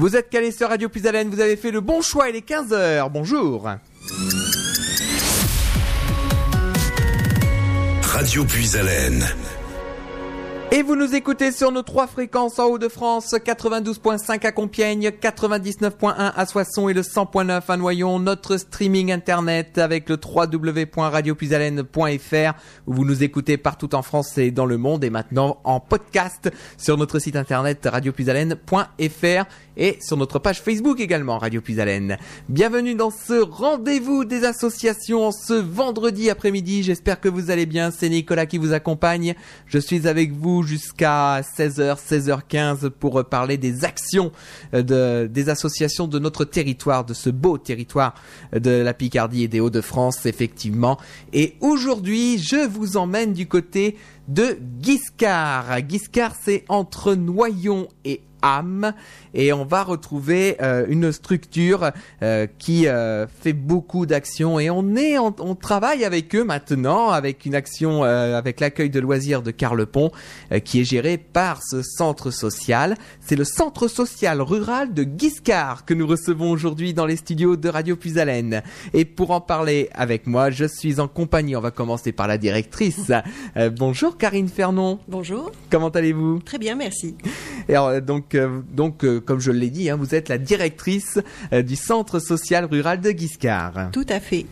Vous êtes calé sur Radio Plus vous avez fait le bon choix, il est 15h. Bonjour. Radio Puis et vous nous écoutez sur nos trois fréquences en Haut-de-France, 92.5 à Compiègne, 99.1 à Soissons et le 100.9 à Noyon. Notre streaming internet avec le www.radiopuisalène.fr où vous nous écoutez partout en France et dans le monde et maintenant en podcast sur notre site internet radiopuisalène.fr et sur notre page Facebook également, Radio Puisalène. Bienvenue dans ce rendez-vous des associations ce vendredi après-midi. J'espère que vous allez bien. C'est Nicolas qui vous accompagne. Je suis avec vous jusqu'à 16h, 16h15 pour parler des actions euh, de, des associations de notre territoire, de ce beau territoire de la Picardie et des Hauts-de-France, effectivement. Et aujourd'hui, je vous emmène du côté de Guiscard. Guiscard, c'est entre Noyon et âme et on va retrouver euh, une structure euh, qui euh, fait beaucoup d'actions et on est on, travaille avec eux maintenant avec une action avec l'accueil de loisirs de Carlepont qui est géré par ce centre social. C'est le centre social rural de Guiscard que nous recevons aujourd'hui dans les studios de Radio Puisalène. Et pour en parler avec moi, je suis en compagnie, on va commencer par la directrice. bonjour Karine Fernon. Bonjour. Comment allez-vous? Très bien, merci. Et alors, donc donc comme je l'ai dit, hein, vous êtes la directrice euh, du centre social rural de Guiscard. Tout à fait.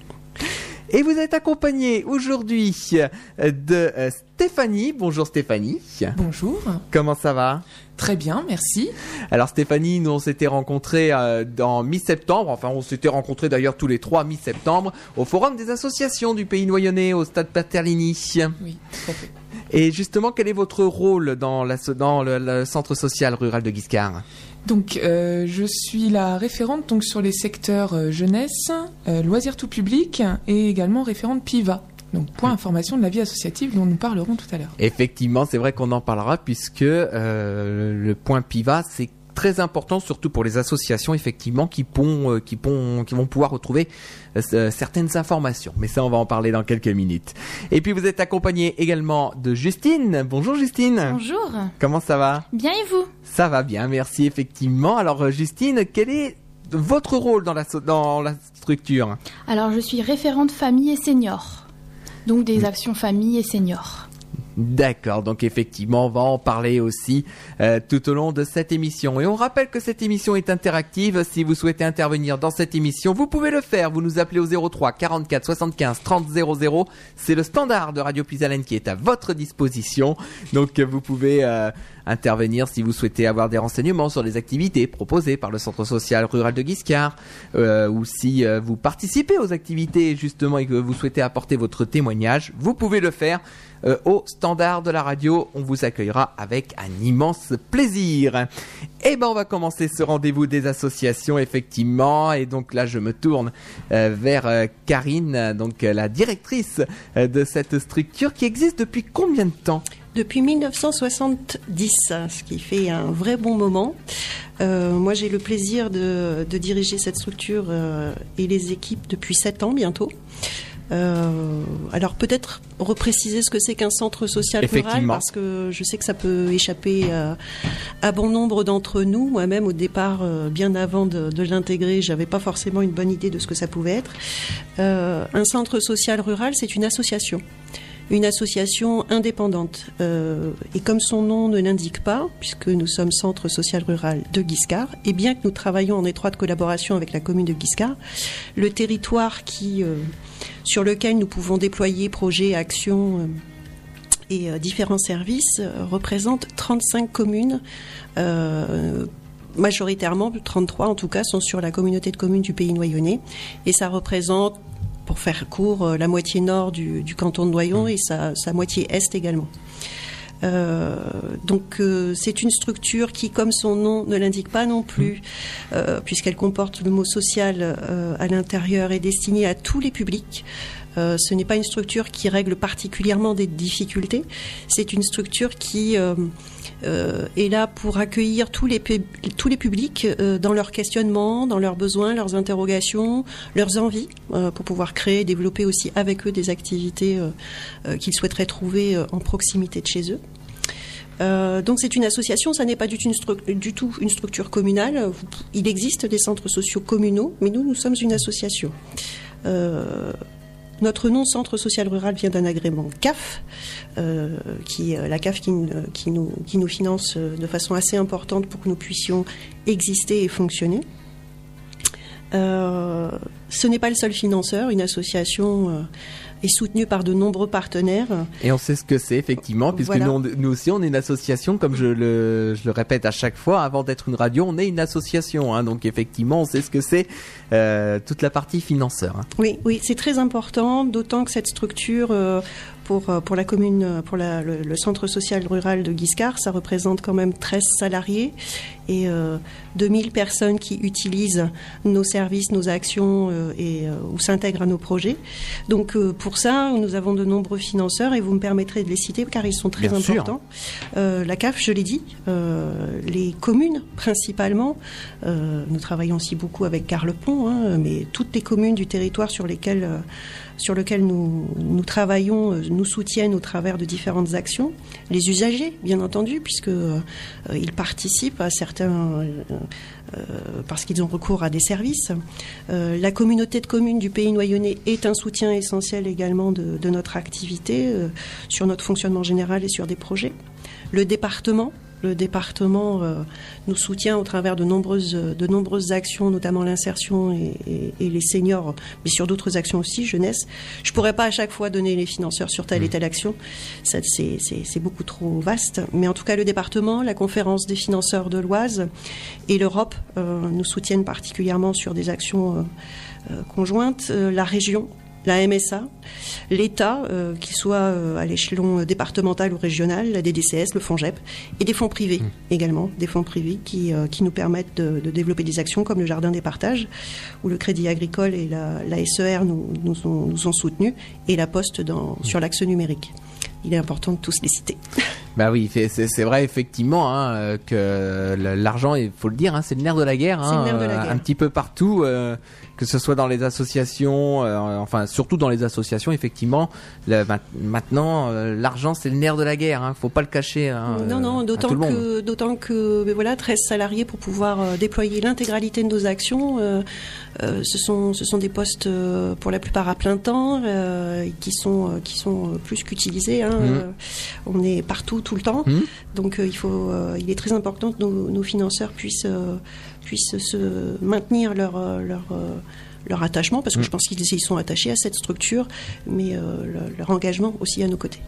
Et vous êtes accompagnée aujourd'hui euh, de euh, Stéphanie. Bonjour Stéphanie. Bonjour. Comment ça va? Très bien, merci. Alors Stéphanie, nous on s'était rencontrés dans mi-septembre, enfin on s'était rencontrés d'ailleurs tous les trois mi-septembre au Forum des associations du pays noyonnais au Stade Paterlini. Oui, tout à fait. Et justement, quel est votre rôle dans, la, dans le, centre social rural de Guiscard? Donc, euh, je suis la référente donc sur les secteurs euh, jeunesse, euh, loisirs tout public et également référente PIVA. Donc, point information de la vie associative dont nous parlerons tout à l'heure. Effectivement, c'est vrai qu'on en parlera puisque le point PIVA, c'est très important, surtout pour les associations, effectivement, qui, euh, qui, qui vont pouvoir retrouver euh, euh, certaines informations. Mais ça, on va en parler dans quelques minutes. Et puis, vous êtes accompagné également de Justine. Bonjour Justine. Bonjour. Comment ça va? Bien et vous? Ça va bien, merci, effectivement. Alors, Justine, quel est votre rôle dans la, dans la structure? Alors, je suis référente famille et senior. Donc, des hmm. actions famille et senior. D'accord, donc effectivement, on va en parler aussi euh, tout au long de cette émission. Et on rappelle que cette émission est interactive. Si vous souhaitez intervenir dans cette émission, vous pouvez le faire. Vous nous appelez au 03 44 75 30 00. C'est le standard de Radio Puisalène qui est à votre disposition. Donc vous pouvez euh, intervenir si vous souhaitez avoir des renseignements sur les activités proposées par le Centre social rural de Guiscard, euh, ou si vous participez aux activités justement et que vous souhaitez apporter votre témoignage, vous pouvez le faire euh, au standard de la radio. On vous accueillera avec un immense plaisir. Et eh ben on va commencer ce rendez-vous des associations effectivement. Et donc là je me tourne euh, vers euh, Karine, donc la directrice de cette structure qui existe depuis combien de temps? Depuis 1970, ce qui fait un vrai bon moment. moi, j'ai le plaisir de, diriger cette structure et les équipes depuis 7 ans bientôt. Euh, alors peut-être repréciser ce que c'est qu'un centre social rural parce que je sais que ça peut échapper à, bon nombre d'entre nous. Moi-même au départ, euh, bien avant de, de l'intégrer, j'avais pas forcément une bonne idée de ce que ça pouvait être. Euh, un centre social rural, c'est une association une association indépendante. Euh, et comme son nom ne l'indique pas, puisque nous sommes centre social rural de Guiscard, et bien que nous travaillons en étroite collaboration avec la commune de Guiscard, le territoire qui, euh, sur lequel nous pouvons déployer projets, actions euh, et différents services représente 35 communes majoritairement, 33 en tout cas, sont sur la communauté de communes du pays noyonnais. Et ça représente pour faire court, euh, la moitié nord du, canton de Noyon mmh. et sa, moitié est également. Euh, donc euh, c'est une structure qui, comme son nom ne l'indique pas non plus, mmh. puisqu'elle comporte le mot social à l'intérieur, est destinée à tous les publics. ce n'est pas une structure qui règle particulièrement des difficultés, c'est une structure qui est là pour accueillir tous les, tous les publics euh, dans leurs questionnements, dans leurs besoins, leurs interrogations, leurs envies, euh, pour pouvoir créer et développer aussi avec eux des activités qu'ils souhaiteraient trouver en proximité de chez eux. Euh, donc c'est une association, ça n'est pas du tout, une du tout une structure communale. Il existe des centres sociaux communaux, mais nous, nous sommes une association. Euh, notre nom Centre social rural vient d'un agrément CAF, euh, qui euh, la CAF qui, n- qui nous, qui nous finance euh, de façon assez importante pour que nous puissions exister et fonctionner. Euh, ce n'est pas le seul financeur, une association euh, est soutenue par de nombreux partenaires. Et on sait ce que c'est effectivement, puisque Voilà. nous, on- nous aussi on est une association, comme je le, je le répète à chaque fois, avant d'être une radio, on est une association, hein, donc effectivement on sait ce que c'est euh, toute la partie financeur. hein. Oui, oui, c'est très important, d'autant que cette structure euh, pour, euh, pour la commune, euh, pour la- le, le centre social rural de Guiscard, ça représente quand même 13 salariés et euh, 2000 personnes qui utilisent nos services, nos actions euh, et euh, ou s'intègrent à nos projets. Donc pour ça, nous avons de nombreux financeurs et vous me permettrez de les citer car ils sont très Bien importants. La CAF, je l'ai dit, les communes principalement. Nous travaillons aussi beaucoup avec Carlepont, hein, mais toutes les communes du territoire sur lesquelles, sur lesquelles nous, nous travaillons euh, nous soutiennent au travers de différentes actions. Les usagers, bien entendu, puisque euh, ils participent à certains euh, euh, parce qu'ils ont recours à des services. La communauté de communes du pays noyonnais est un soutien essentiel également de, notre activité sur notre fonctionnement général et sur des projets. Le département, le département euh, nous soutient au travers de nombreuses, de nombreuses actions, notamment l'insertion et, et- et les seniors, mais sur d'autres actions aussi, jeunesse. Je pourrais pas à chaque fois donner les financeurs sur telle et telle action, c'est beaucoup trop vaste. Mais en tout cas, le département, la conférence des financeurs de l'Oise et l'Europe euh, nous soutiennent particulièrement sur des actions euh, conjointes. La région, la MSA, l'État, euh, qu'il soit euh, à l'échelon départemental ou régional, la DDCS, le FONGEP, et des fonds privés également, des fonds privés qui, euh, qui nous permettent de, de développer des actions comme le Jardin des Partages, où le Crédit Agricole et la, la SER nous, nous, ont, nous ont soutenus, et la Poste dans, sur l'axe numérique. Il est important de tous les citer. Bah oui, c'est- vrai effectivement hein, euh, que l'argent, il faut le dire, hein, c'est le nerf de la guerre, hein, nerf de la guerre. un petit peu partout, euh, que ce soit dans les associations, euh, enfin surtout dans les associations, effectivement. le- maintenant, euh, l'argent, c'est le nerf de la guerre, hein, faut pas le cacher. hein, non, euh, non, à d'autant que, d'autant que, mais voilà, 13 salariés pour pouvoir euh, déployer l'intégralité de nos actions. euh, euh, ce sont, ce sont des postes euh, pour la plupart à plein temps, euh, qui sont, euh, qui sont euh, plus qu'utilisés. Hein, euh, on est partout, tout le temps. Mhm. Donc, euh, il faut, euh, il est très important que nos, nos financeurs puissent, euh, puissent se maintenir leur, euh, leur euh, leur attachement, parce que Mhm. je pense qu'ils ils sont attachés à cette structure, mais euh, leur, leur engagement aussi à nos côtés.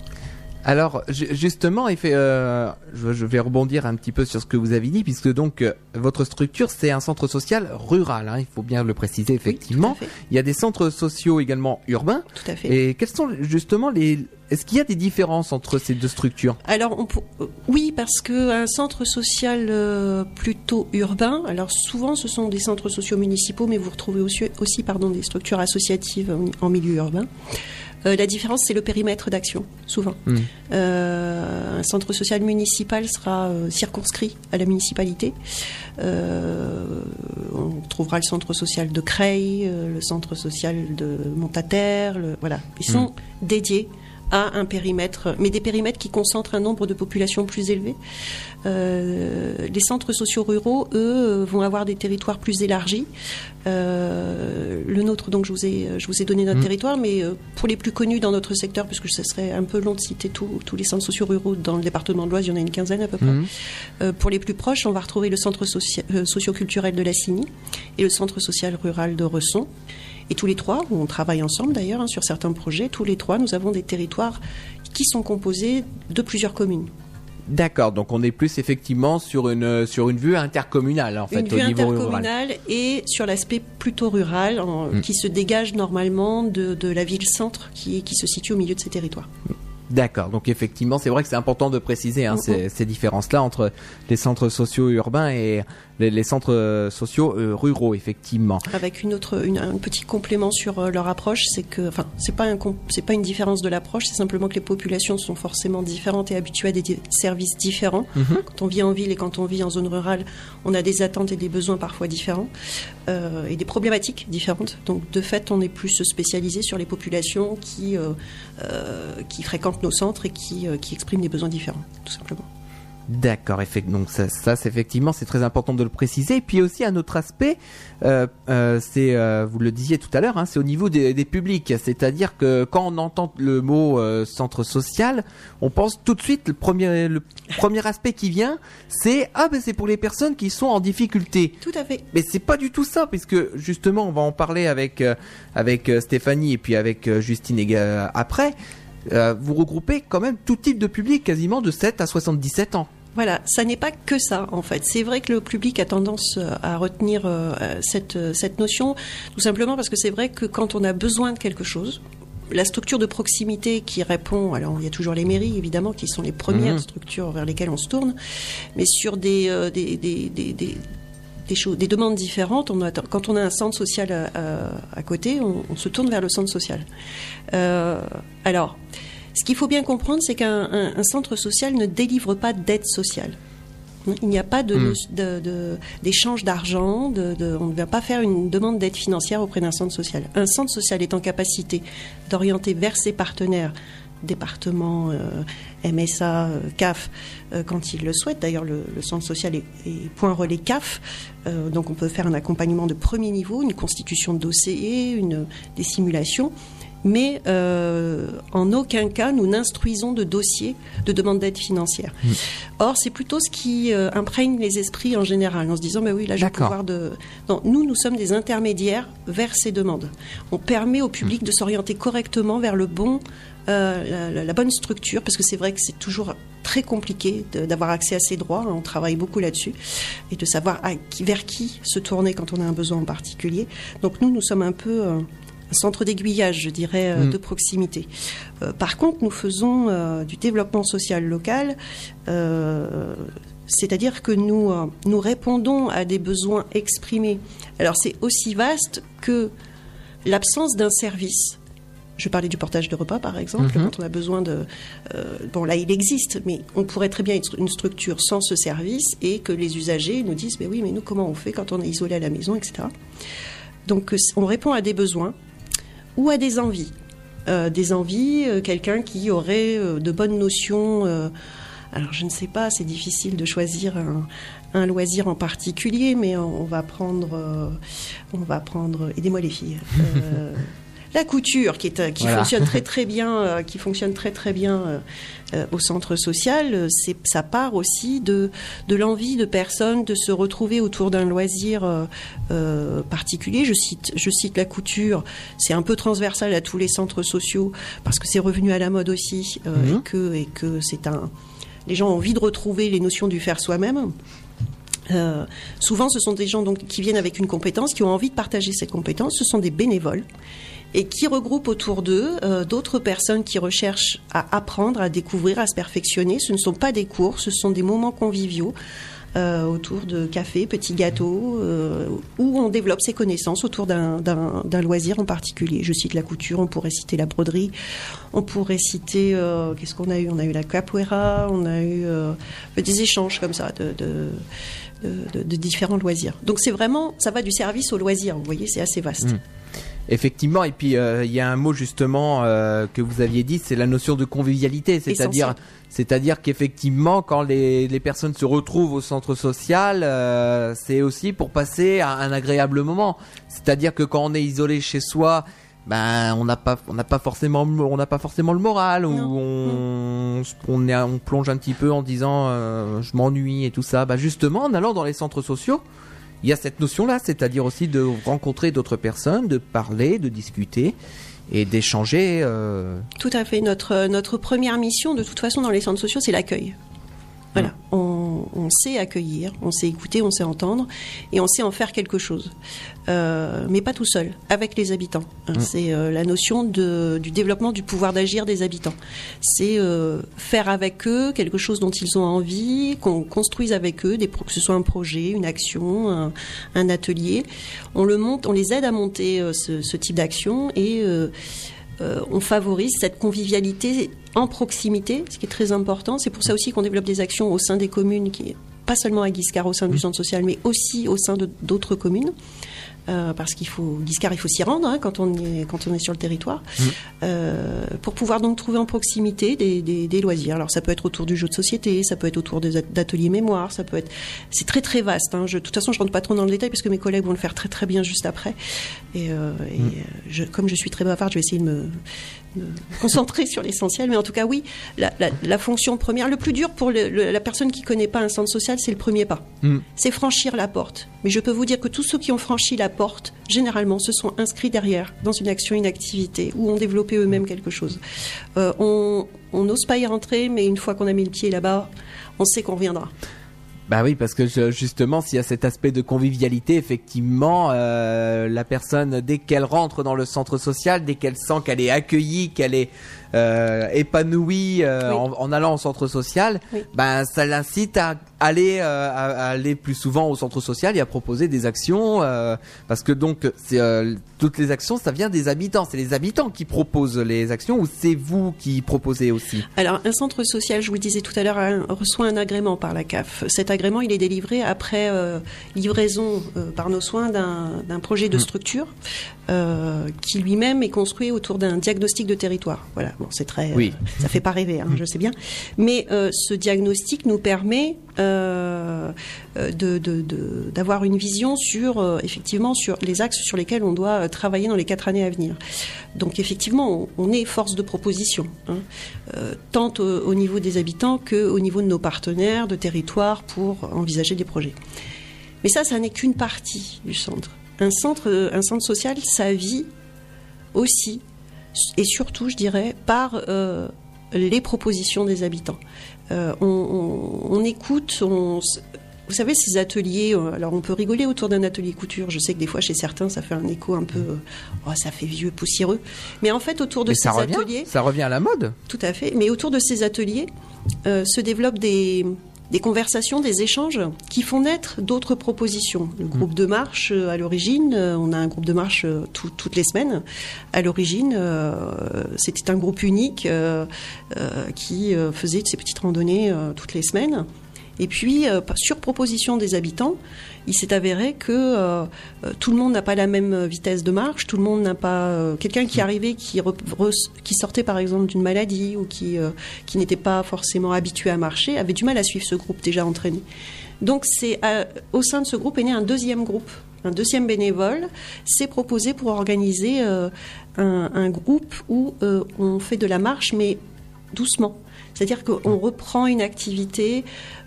Alors ju- justement, euh, je, vais rebondir un petit peu sur ce que vous avez dit, puisque donc votre structure c'est un centre social rural, hein, il faut bien le préciser effectivement. Il y a des centres sociaux également urbains. Tout à fait. Et quels sont justement les Est-ce qu'il y a des différences entre ces deux structures? Alors on euh, oui, parce que un centre social euh, plutôt urbain. Alors souvent, ce sont des centres sociaux municipaux, mais vous retrouvez aussi, aussi pardon, des structures associatives en, en milieu urbain. Euh, la différence, c'est le périmètre d'action, souvent. Hmm. Euh, un centre social municipal sera euh, circonscrit à la municipalité. Euh, on trouvera le centre social de Creil, euh, le centre social de Montataire, le- voilà. Ils sont dédiés à un périmètre, mais des périmètres qui concentrent un nombre de populations plus élevé. Euh, les centres sociaux ruraux, eux, vont avoir des territoires plus élargis. Euh, le nôtre, donc, je vous ai, je vous ai donné notre Mhm. territoire, mais euh, pour les plus connus dans notre secteur, parce que ce serait un peu long de citer tous- tous les centres sociaux ruraux dans le département de l'Oise, il y en a une quinzaine à peu près. Euh, pour les plus proches, on va retrouver le centre socia- socio-culturel de la Cigny et le centre social rural de Resson. Et tous les trois, on travaille ensemble d'ailleurs hein, sur certains projets, tous les trois, nous avons des territoires qui sont composés de plusieurs communes. D'accord, donc on est plus effectivement sur une sur une vue intercommunale en fait Une au vue niveau rural. intercommunale et sur l'aspect plutôt rural en- Mm. qui se dégage normalement de, de la ville-centre qui, qui se situe au milieu de ces territoires. D'accord, donc effectivement c'est vrai que c'est important de préciser hein, Mhm. ces, ces différences-là entre les centres sociaux urbains et les, les centres euh, sociaux euh, ruraux effectivement. Avec une autre, une- un petit complément sur euh, leur approche, c'est que, enfin, c'est pas un, c'est pas une différence de l'approche, c'est simplement que les populations sont forcément différentes et habituées à des di- services différents. Mhm. Quand on vit en ville et quand on vit en zone rurale, on a des attentes et des besoins parfois différents euh, et des problématiques différentes. Donc, de fait, on est plus spécialisé sur les populations qui, euh, euh, qui fréquentent nos centres et qui, qui expriment des besoins différents, tout simplement. D'accord, donc ça, effectivement c'est très important de le préciser. Et puis aussi un autre aspect, euh, euh, c'est euh, vous le disiez tout à l'heure, hein, c'est au niveau des, des publics, c'est-à-dire que quand on entend le mot centre social, on pense tout de suite le premier le premier aspect qui vient, c'est ah ben c'est pour les personnes qui sont en difficulté. Tout à fait. Mais c'est pas du tout ça, puisque justement on va en parler avec avec Stéphanie et puis avec Justine après. vous regroupez quand même tout type de public, quasiment de 7 à 77 ans. Voilà, ça n'est pas que ça en fait. C'est vrai que le public a tendance euh, à retenir euh, cette, euh, cette notion, tout simplement parce que c'est vrai que quand on a besoin de quelque chose, la structure de proximité qui répond, alors il y a toujours les mairies évidemment qui sont les premières mhm. structures vers lesquelles on se tourne, mais sur des, des, des, des, des choses, des demandes différentes. On quand on a un centre social à, à, côté, on, on, se tourne vers le centre social. Euh, alors, ce qu'il faut bien comprendre, c'est qu'un centre social ne délivre pas d'aide sociale. Il n'y a pas d'échange de, d'argent, on ne va pas faire une demande d'aide financière auprès d'un centre social. Un centre social est en capacité d'orienter vers ses partenaires, départements, euh, MSA, euh, CAF, euh, quand il le souhaite. D'ailleurs, le, centre social est, point relais CAF, donc on peut faire un accompagnement de premier niveau, une constitution de dossier, une, des simulations mais euh, en aucun cas nous n'instruisons de dossier de demande d'aide financière. Or, c'est plutôt ce qui euh, imprègne les esprits en général, en se disant, mais oui, là, je vais pouvoir de... Non, nous, nous sommes des intermédiaires vers ces demandes. On permet au public mm. de s'orienter correctement vers le bon, euh, la, bonne structure, parce que c'est vrai que c'est toujours très compliqué d'avoir accès à ces droits. On travaille beaucoup là-dessus et de savoir vers qui se tourner quand on a un besoin en particulier. Donc nous, nous sommes un peu centre d'aiguillage, je dirais, euh, mm. de proximité. Euh, par contre, nous faisons euh, du développement social local. c'est-à-dire que nous, nous répondons à des besoins exprimés. Alors c'est aussi vaste que l'absence d'un service. Je parlais du portage de repas, par exemple, mm-hmm. quand on a besoin de... bon, là, il existe, mais on pourrait très bien être une structure sans ce service et que les usagers nous disent, mais oui, mais nous, comment on fait quand on est isolé à la maison, etc. Donc, on répond à des besoins ou à des envies. Euh, des envies, euh, quelqu'un qui aurait euh, de bonnes notions. alors je ne sais pas, c'est difficile de choisir un, loisir en particulier, mais on, va prendre, on va prendre, aidez-moi les filles. la couture qui, est, qui fonctionne très très bien, qui fonctionne très très bien euh, au centre social, euh, c'est ça part aussi de de l'envie de personnes de se retrouver autour d'un loisir euh, particulier. Je cite je cite la couture, c'est un peu transversal à tous les centres sociaux parce que c'est revenu à la mode aussi et mhm. que et que c'est un les gens ont envie de retrouver les notions du faire soi-même. souvent, ce sont des gens donc qui viennent avec une compétence, qui ont envie de partager cette compétence. Ce sont des bénévoles et qui regroupe autour d'eux euh, d'autres personnes qui recherchent à apprendre, à découvrir, à se perfectionner. Ce ne sont pas des cours, ce sont des moments conviviaux. Euh, autour de café, petits gâteaux, euh, où on développe ses connaissances autour d'un loisir en particulier. Je cite la couture, on pourrait citer la broderie, on pourrait citer, qu'est-ce qu'on a eu? On a eu la capoeira, on a eu des échanges comme ça de, différents loisirs. Donc c'est vraiment, ça va du service au loisir, vous voyez, c'est assez vaste. Mmh. Effectivement, et puis euh, il y a un mot justement euh, que vous aviez dit, c'est la notion de convivialité, c'est-à-dire, c'est-à-dire qu'effectivement, quand les, les, personnes se retrouvent au centre social, euh, c'est aussi pour passer un agréable moment. C'est-à-dire que quand on est isolé chez soi, ben on n'a pas, on n'a pas forcément, on n'a pas forcément le moral, ou on, on, est, on plonge un petit peu en disant, je m'ennuie et tout ça. Ben justement, en allant dans les centres sociaux il y a cette notion-là, c'est-à-dire aussi de rencontrer d'autres personnes, de parler, de discuter et d'échanger. Euh. Tout à fait. Notre, notre première mission, de toute façon, dans les centres sociaux, c'est l'accueil. Voilà, on, sait accueillir, on sait écouter, on sait entendre, et on sait en faire quelque chose. Euh, mais pas tout seul, avec les habitants. Hein. Mm. C'est euh, la notion de, du développement du pouvoir d'agir des habitants. C'est euh, faire avec eux quelque chose dont ils ont envie, qu'on construise avec eux, des, que ce soit un projet, une action, un, un, atelier. On le monte, on les aide à monter ce, ce, type d'action et euh, on favorise cette convivialité en proximité, ce qui est très important. C'est pour ça aussi qu'on développe des actions au sein des communes, qui, pas seulement à Guiscard, au sein du mmh. centre social, mais aussi au sein d'autres communes. Euh, parce qu'il faut l'ISCAR, il faut s'y rendre hein, quand on est quand on est sur le territoire, Mm. euh, pour pouvoir donc trouver en proximité des, des, des loisirs. Alors ça peut être autour du jeu de société, ça peut être autour des at- d'ateliers mémoire, ça peut être c'est très très vaste. Hein. Je, de toute façon, je rentre pas trop dans le détail parce que mes collègues vont le faire très très bien juste après. Et, euh, et, Mm. euh, je, comme je suis très bavarde, je vais essayer de me, me concentrer sur l'essentiel. Mais en tout cas, oui, la, la, la fonction première, le plus dur pour le- le- la personne qui connaît pas un centre social, c'est le premier pas. Mm. C'est franchir la porte. Mais je peux vous dire que tous ceux qui ont franchi la porte, généralement, se sont inscrits derrière dans une action, une activité, ou ont développé eux-mêmes quelque chose. Euh, on n'ose pas y rentrer, mais une fois qu'on a mis le pied là-bas, on sait qu'on reviendra. Bah oui, parce que justement, s'il y a cet aspect de convivialité, effectivement, euh, la personne, dès qu'elle rentre dans le centre social, dès qu'elle sent qu'elle est accueillie, qu'elle est euh, épanouie euh, Oui. en, en allant au centre social, Oui. ben ça l'incite à aller euh, à, à aller plus souvent au centre social et à proposer des actions, euh, parce que donc c'est euh, toutes les actions, ça vient des habitants. C'est les habitants qui proposent les actions ou c'est vous qui proposez aussi? Alors, un centre social, je vous le disais tout à l'heure, un- reçoit un agrément par la CAF. Cet agrément, il est délivré après euh, livraison euh, par nos soins d'un projet de structure euh, qui lui-même est construit autour d'un diagnostic de territoire. Voilà, bon, c'est très, Oui. euh, ça fait pas rêver, hein, je sais bien, mais euh, ce diagnostic nous permet euh, euh, de de- de- d'avoir une vision sur effectivement sur les axes sur lesquels on doit travailler dans les quatre années à venir. Donc effectivement, on, on est force de proposition, hein, tant au, au niveau des habitants que au niveau de nos partenaires de territoire pour envisager des projets. Mais ça, ça n'est qu'une partie du centre. Un centre, un centre social, ça vit aussi et surtout, je dirais, par euh, les propositions des habitants. Euh, on, on- on écoute, on, vous savez, ces ateliers, euh, alors on peut rigoler autour d'un atelier couture. Je sais que des fois, chez certains, ça fait un écho un peu, oh, ça fait vieux, poussiéreux. Mais en fait, autour de Mais ces ça revient, ateliers, ça revient à la mode. tout à fait. Mais autour de ces ateliers euh, se développent des, des conversations, des échanges qui font naître d'autres propositions. Le groupe de marche, euh, à l'origine, euh, on a un groupe de marche euh, tout- toutes les semaines. À l'origine, euh, c'était un groupe unique euh, euh, qui faisait ces petites randonnées toutes les semaines. Et puis, euh, sur proposition des habitants, il s'est avéré que euh, euh, tout le monde n'a pas la même vitesse de marche, tout le monde n'a pas quelqu'un qui arrivait qui sortait par exemple d'une maladie ou qui n'était pas forcément habitué à marcher avait du mal à suivre ce groupe déjà entraîné. Donc c'est au sein de ce groupe est né un deuxième groupe, un deuxième bénévole s'est proposé pour organiser un, groupe où on fait de la marche mais doucement. C'est-à-dire qu'on reprend une activité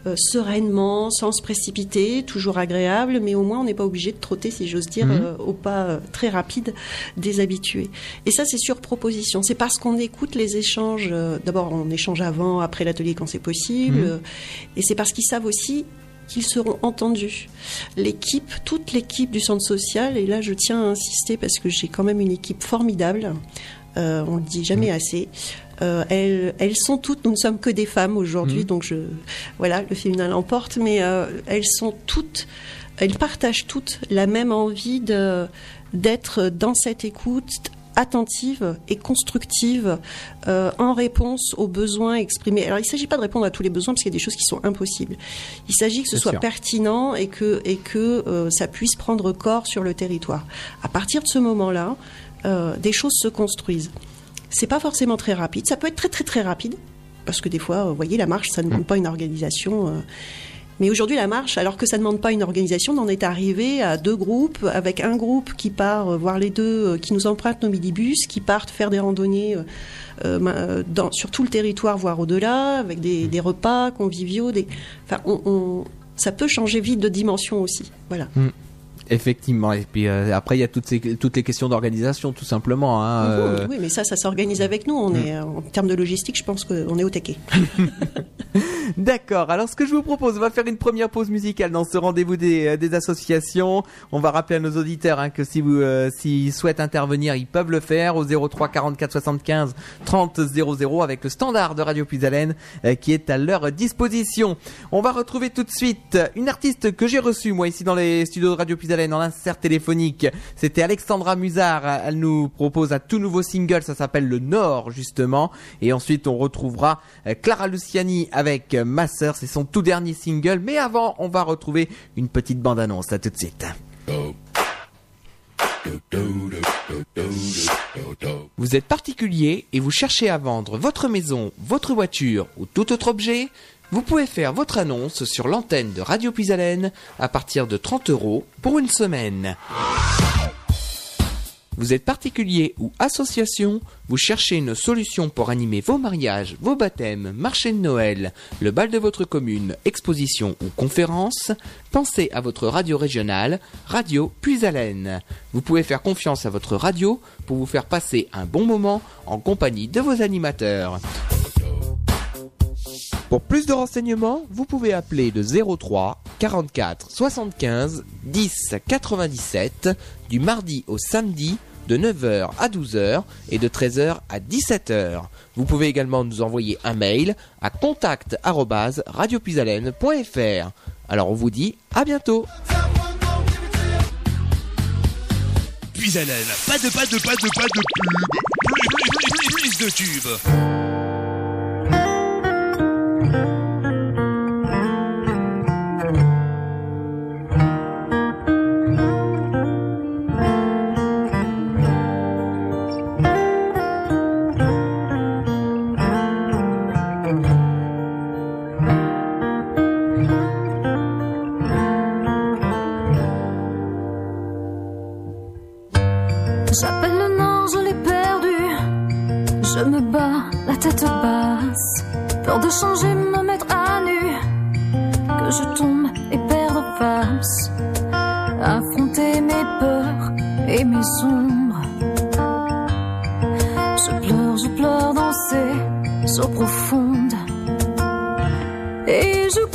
euh, sereinement, sans se précipiter, toujours agréable, mais au moins on n'est pas obligé de trotter, si j'ose dire, Mhm. euh, au pas euh, très rapide des habitués. Et ça, c'est sur proposition. C'est parce qu'on écoute les échanges. D'abord, on échange avant, après l'atelier quand c'est possible, Mhm. et c'est parce qu'ils savent aussi qu'ils seront entendus. L'équipe, toute l'équipe du centre social, et là je tiens à insister parce que j'ai quand même une équipe formidable, euh, on le dit jamais assez. Euh, elles, elles sont toutes, nous ne sommes que des femmes aujourd'hui, Mhm. donc je, voilà, le féminin l'emporte, mais euh, elles sont toutes, elles partagent toutes la même envie de d'être dans cette écoute attentive et constructive euh, en réponse aux besoins exprimés. Alors il ne s'agit pas de répondre à tous les besoins parce qu'il y a des choses qui sont impossibles. Il s'agit que ce soit sûr. pertinent et que, et que euh, ça puisse prendre corps sur le territoire. À partir de ce moment-là, euh, des choses se construisent. C'est pas forcément très rapide. Ça peut être très très très rapide parce que des fois, euh, vous voyez, la marche, ça ne demande pas une organisation. euh, mais aujourd'hui, la marche, alors que ça ne demande pas une organisation, on en est arrivé à deux groupes, avec un groupe qui part euh, voir les deux, qui nous emprunte nos minibus, qui partent faire des randonnées euh, dans, sur tout le territoire, voire au-delà, avec des, des repas conviviaux. Des... Enfin, on, on- ça peut changer vite de dimension aussi. Voilà. Effectivement. Et puis euh, après, il y a toutes, ces, toutes les questions d'organisation, tout simplement. Hein, euh, Oui, mais ça, ça s'organise avec nous. On est, en termes de logistique, je pense qu'on est au taquet. D'accord. Alors, ce que je vous propose, on va faire une première pause musicale dans ce rendez-vous des, euh, des associations. On va rappeler à nos auditeurs hein, que si vous, euh, s'ils souhaitent intervenir, ils peuvent le faire au 03 44 75 30 00 avec le standard de Radio Puisalène euh, qui est à leur disposition. On va retrouver tout de suite une artiste que j'ai reçue moi ici dans les studios de Radio Puisalène en insert téléphonique. C'était Alexandra Musard. Elle nous propose un tout nouveau single. Ça s'appelle Le Nord justement. Et ensuite, on retrouvera euh, Clara Luciani avec euh, Ma sœur. C'est son tout dernier single. Mais avant, on va retrouver une petite bande-annonce. À tout de suite. Vous êtes particulier et vous cherchez à vendre votre maison, votre voiture ou tout autre objet? Vous pouvez faire votre annonce sur l'antenne de Radio Puisalène à partir de 30 euros pour une semaine. Vous êtes particulier ou association, vous cherchez une solution pour animer vos mariages, vos baptêmes, marchés de Noël, le bal de votre commune, exposition ou conférence, pensez à votre radio régionale, Radio Puisalène. Vous pouvez faire confiance à votre radio pour vous faire passer un bon moment en compagnie de vos animateurs. Pour plus de renseignements, vous pouvez appeler le 03 44 75 10 97 du mardi au samedi de 9h à 12h et de 13h à 17h. Vous pouvez également nous envoyer un mail à contact@radiopuisalène.fr. Alors on vous dit à bientôt. Puisalène, pas de pas de pas de pas de. Plus, plus, plus, plus de tubes. Je me bats, la tête basse. Peur de changer, me mettre à nu. Que je tombe et perde face. Affronter mes peurs et mes ombres. Je pleure, je pleure dans ces eaux profondes. Et je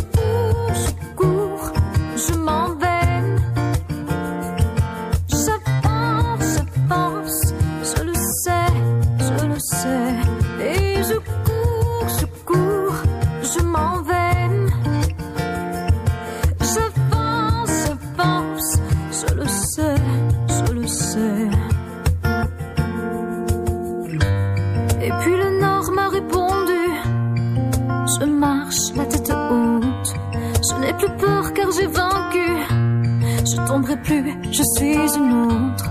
plus, je suis une autre.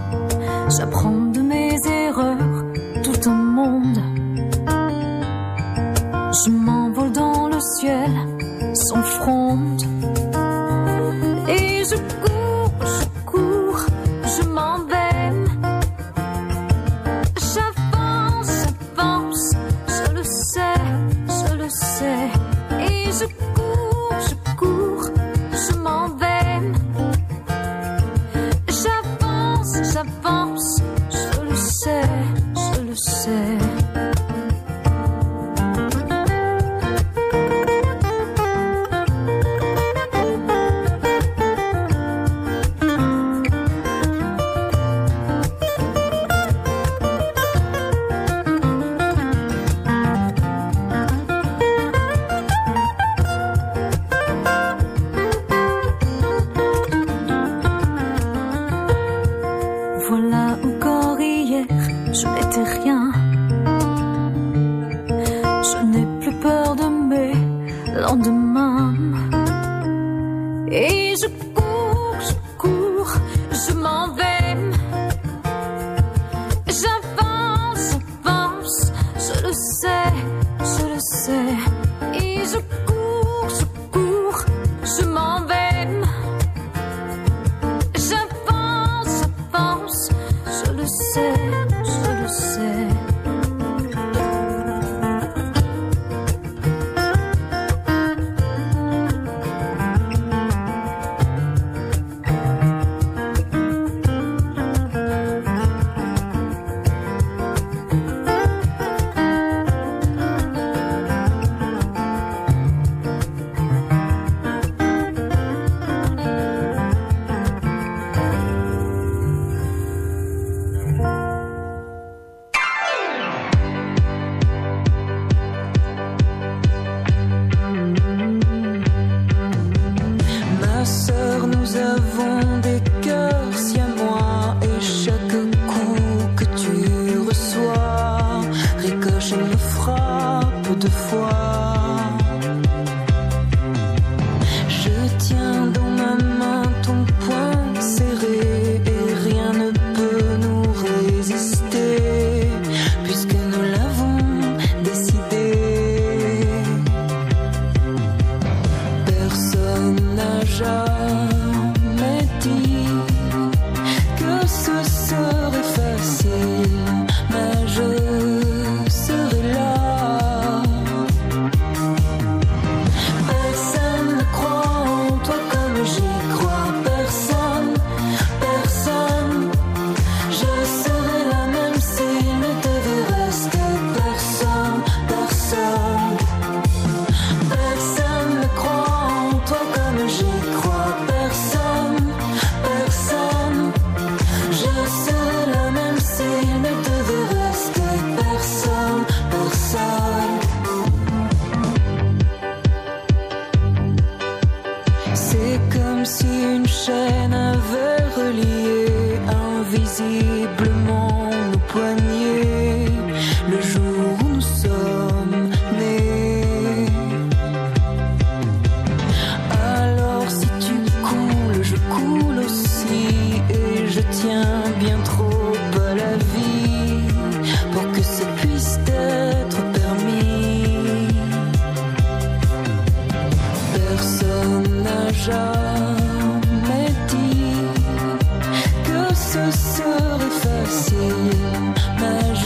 J'apprends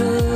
mais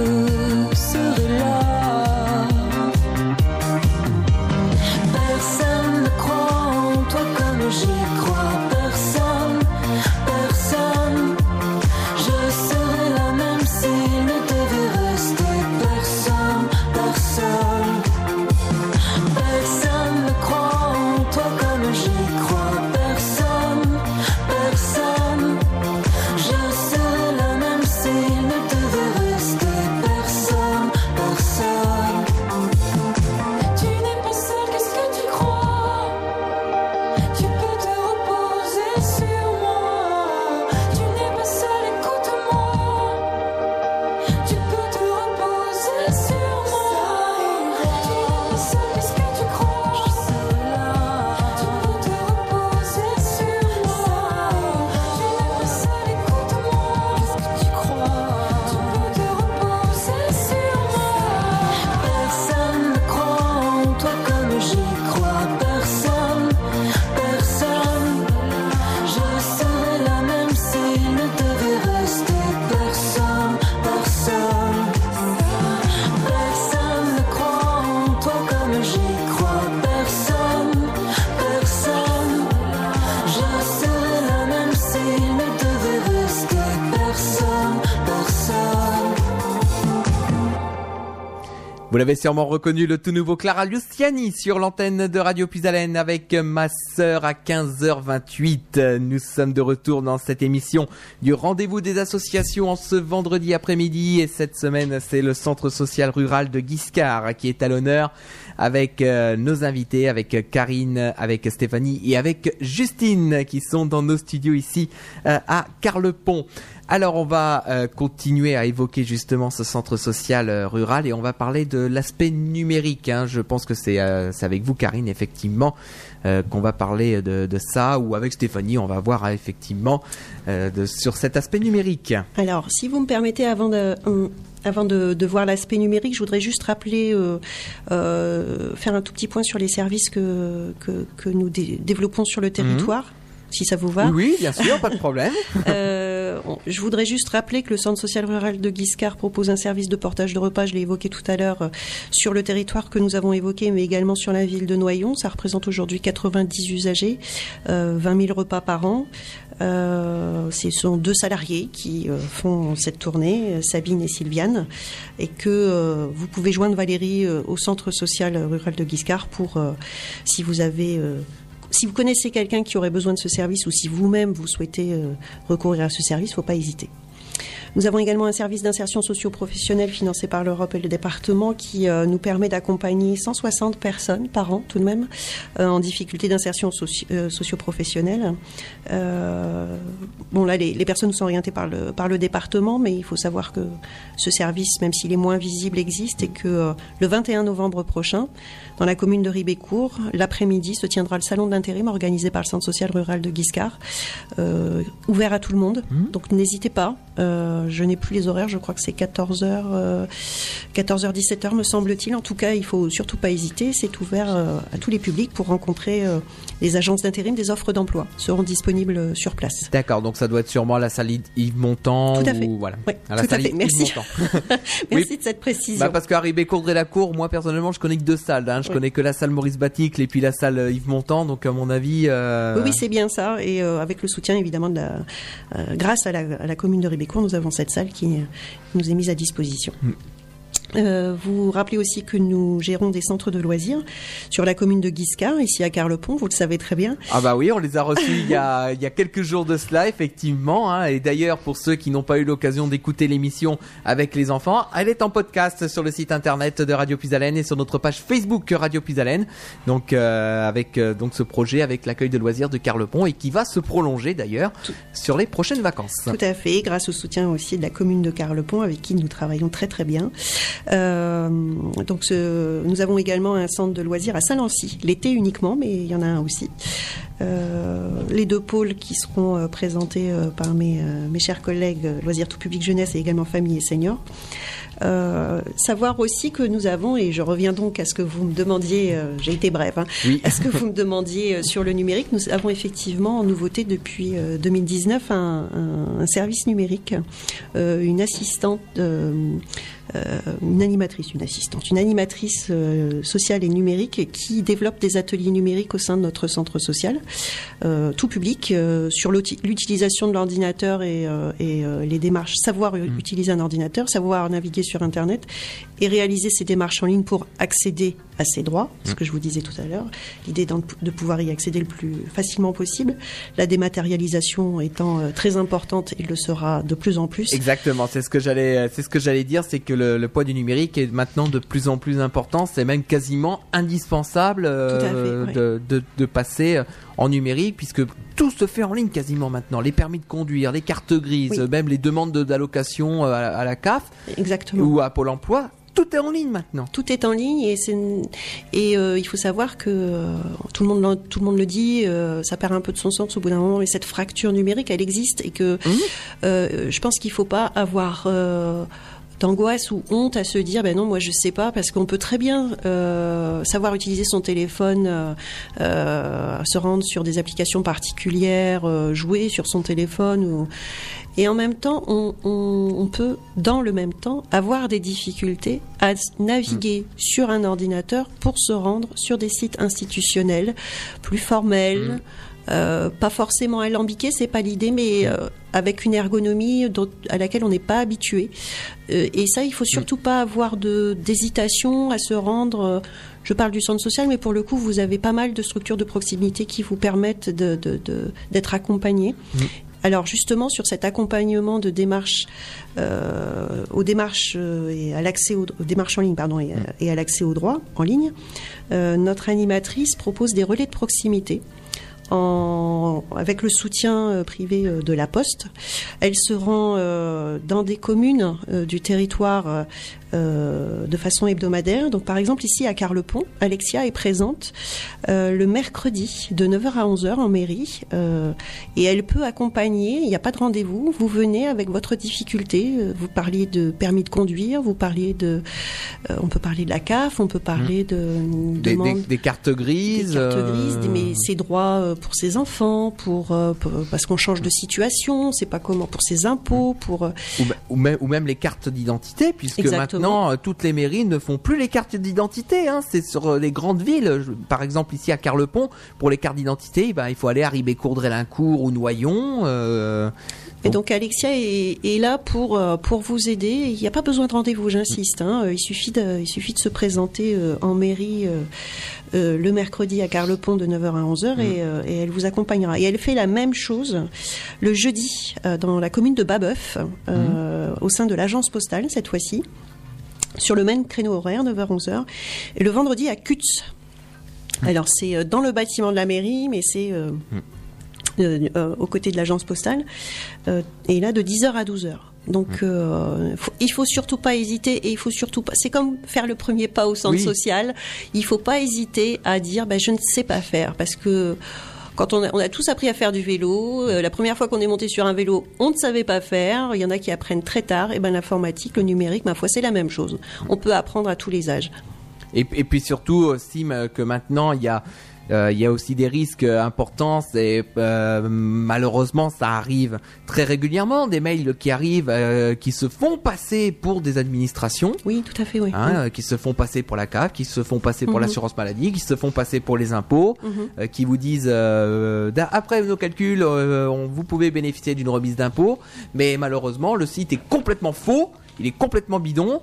l'avez sûrement reconnu, le tout nouveau Clara Luciani sur l'antenne de Radio Puisalène avec ma sœur à 15h28. Nous sommes de retour dans cette émission du rendez-vous des associations en ce vendredi après-midi et cette semaine c'est le centre social rural de Guiscard qui est à l'honneur avec euh, nos invités, avec Karine, avec Stéphanie et avec Justine qui sont dans nos studios ici euh, à Carlepont. Alors on va euh, continuer à évoquer justement ce centre social euh, rural et on va parler de l'aspect numérique. hein. Je pense que c'est euh, c'est avec vous Karine effectivement qu'on va parler de, de ça ou avec Stéphanie on va voir effectivement de, sur cet aspect numérique. Alors, si vous me permettez, avant de, avant de, de voir l'aspect numérique, je voudrais juste rappeler, euh, euh, faire un tout petit point sur les services que, que, que nous dé- développons sur le territoire, si ça vous va. Oui, bien sûr, pas de problème. Euh, je voudrais juste rappeler que le Centre social rural de Guiscard propose un service de portage de repas, je l'ai évoqué tout à l'heure, euh, sur le territoire que nous avons évoqué, mais également sur la ville de Noyon. Ça représente aujourd'hui 90 usagers, euh, 20 000 repas par an. Euh, ce sont deux salariés qui euh, font cette tournée, euh, Sabine et Sylviane, et que euh, vous pouvez joindre Valérie euh, au Centre social rural de Guiscard pour, euh, si vous avez... si vous connaissez quelqu'un qui aurait besoin de ce service ou si vous-même vous souhaitez euh, recourir à ce service, ne faut pas hésiter. Nous avons également un service d'insertion socio-professionnelle financé par l'Europe et le département qui euh, nous permet d'accompagner 160 personnes par an tout de même euh, en difficulté d'insertion soci- euh, socio-professionnelle. Bon là les, les personnes sont orientées par le, par le département mais il faut savoir que ce service même s'il est moins visible existe et que le 21 novembre prochain dans la commune de Ribécourt l'après-midi se tiendra le salon de l'intérim organisé par le centre social rural de Guiscard ouvert à tout le monde donc n'hésitez pas euh, je n'ai plus les horaires, je crois que c'est 14h, euh, 14h, 17h me semble-t-il. En tout cas, il faut surtout pas hésiter. C'est ouvert euh, à tous les publics pour rencontrer les agences d'intérim. Des offres d'emploi seront disponibles sur place. D'accord, donc ça doit être sûrement la salle Yves Montand Tout à fait. ou voilà. Oui, À la tout à salle fait. Yves Merci. Merci de cette précision. Bah parce qu'à Ribécourt et la cour, moi personnellement, je connais que deux salles. Hein. Je Oui. connais que la salle Maurice Baticle et puis la salle Yves Montand. Donc à mon avis, Oui, oui, c'est bien ça. Et avec le soutien évidemment de la, grâce à la, à la commune de Ribécourt, nous avons cette salle euh, qui nous est mise à disposition. Euh, vous rappelez aussi que nous gérons des centres de loisirs sur la commune de Guiscard, ici à Carlepont, vous le savez très bien. Ah bah oui, on les a reçus il, y a, il y a quelques jours de cela, effectivement. hein. Et d'ailleurs, pour ceux qui n'ont pas eu l'occasion d'écouter l'émission avec les enfants, elle est en podcast sur le site internet de Radio Puisalène et sur notre page Facebook Radio Puisalène. Donc euh, avec euh, donc ce projet avec l'accueil de loisirs de Carlepont et qui va se prolonger d'ailleurs sur les prochaines vacances. Tout à fait, grâce au soutien aussi de la commune de Carlepont avec qui nous travaillons très très bien. Euh, donc ce- nous avons également un centre de loisirs à Saint-Lancy, l'été uniquement, mais il y en a un aussi. Euh, les deux pôles qui seront euh, présentés par mes, mes chers collègues Loisirs tout public jeunesse et également famille et seniors. Euh, savoir aussi que nous avons, et je reviens donc à ce que vous me demandiez, euh, j'ai été brève, hein, Oui. à ce que vous me demandiez euh, sur le numérique, nous avons effectivement en nouveauté depuis euh, 2019 un, un- un service numérique, une assistante, une animatrice, une assistante, une animatrice euh, sociale et numérique qui développe des ateliers numériques au sein de notre centre social, euh, tout public, euh, sur l'utilisation de l'ordinateur et, euh, et, euh, les démarches, savoir utiliser un ordinateur, savoir naviguer sur Internet et réaliser ces démarches en ligne pour accéder à ses droits, ce que je vous disais tout à l'heure, l'idée de pouvoir y accéder le plus facilement possible, la dématérialisation étant euh, très importante, il le sera de plus en plus. Exactement, c'est ce que j'allais, c'est ce que j'allais dire, c'est que le, le poids du numérique est maintenant de plus en plus important, c'est même quasiment indispensable euh, ouais. de, de, passer euh, en numérique puisque tout se fait en ligne quasiment maintenant, les permis de conduire, les cartes grises, Oui. même les demandes de- d'allocation à, à la CAF Exactement. ou à Pôle Emploi, tout est en ligne maintenant. Tout est en ligne et, c'est et euh, il faut savoir que euh, tout le monde le- tout le monde le dit, euh, ça perd un peu de son sens au bout d'un moment. Et cette fracture numérique, elle existe et que euh, je pense qu'il faut pas avoir d'angoisse ou honte à se dire ben non moi je sais pas parce qu'on peut très bien euh, savoir utiliser son téléphone euh, se rendre sur des applications particulières euh, jouer sur son téléphone ou et en même temps on, on, on peut dans le même temps avoir des difficultés à naviguer sur un ordinateur pour se rendre sur des sites institutionnels plus formels euh, pas forcément alambiqué, c'est pas l'idée, mais euh, avec une ergonomie dont- à laquelle on n'est pas habitué. Euh, et ça, il faut surtout pas avoir d'hésitation à se rendre. je parle du centre social, mais pour le coup, vous avez pas mal de structures de proximité qui vous permettent de- de- de- d'être accompagnés. Alors justement sur cet accompagnement de démarches euh, aux démarches euh, et à l'accès aux, aux démarches en ligne pardon et, à- et à l'accès aux droits en ligne, euh, notre animatrice propose des relais de proximité en, avec le soutien privé de la Poste. Elle se rend euh, dans des communes euh, du territoire euh, de façon hebdomadaire. Donc par exemple ici à Carlepont, Alexia est présente euh, le mercredi de 9h à 11h en mairie euh, et elle peut accompagner, il n'y a pas de rendez-vous, vous venez avec votre difficulté, vous parliez de permis de conduire, vous parliez de... on peut parler de la CAF, on peut parler de... Mmh. Des, demande- des- des cartes grises. des cartes grises, des- mais ses droits pour ses enfants, pour, pour- parce qu'on change de situation, c'est pas comment pour ses impôts, pour ou, ou même, ou même les cartes d'identité, puisque Exactement. maintenant euh, toutes les mairies ne font plus les cartes d'identité. Hein, c'est sur euh, les grandes villes, Je- par exemple ici à Carlepont, pour les cartes d'identité, ben, il faut aller à Ribécourt-Drélincourt ou Noyon. euh, Et donc Alexia est, est là pour vous aider. Il n'y a pas besoin de rendez-vous, j'insiste. hein. Il, suffit de, il suffit de se présenter en mairie euh, le mercredi à Carlepont de 9h à 11h et, euh, et elle vous accompagnera. Et elle fait la même chose le jeudi euh, dans la commune de Babeuf, euh, au sein de l'agence postale cette fois-ci, sur le même créneau horaire, 9h-11h, et le vendredi à Cutz. Alors c'est euh, dans le bâtiment de la mairie, mais c'est euh, euh, euh, aux côtés de l'agence postale, et là de 10h à 12h. Donc, euh, faut- il faut surtout pas hésiter et il faut surtout pas. C'est comme faire le premier pas au centre Oui. social. Il faut pas hésiter à dire, ben, je ne sais pas faire parce que quand on a, tous appris à faire du vélo, euh, la première fois qu'on est monté sur un vélo, on ne savait pas faire. Il y en a qui apprennent très tard. Et ben l'informatique, le numérique, ma foi, c'est la même chose. On peut apprendre à tous les âges. Et, puis surtout aussi euh, que maintenant il y a euh, il y a aussi des risques euh, importants et euh, malheureusement ça arrive très régulièrement des mails qui arrivent euh, qui se font passer pour des administrations Oui, tout à fait, oui. hein, euh, qui se font passer pour la CAF, qui se font passer pour Mhm. l'assurance maladie, qui se font passer pour les impôts, Mhm. euh, qui vous disent euh, après nos calculs, euh, on- vous pouvez bénéficier d'une remise d'impôt, mais malheureusement le site est complètement faux, il est complètement bidon.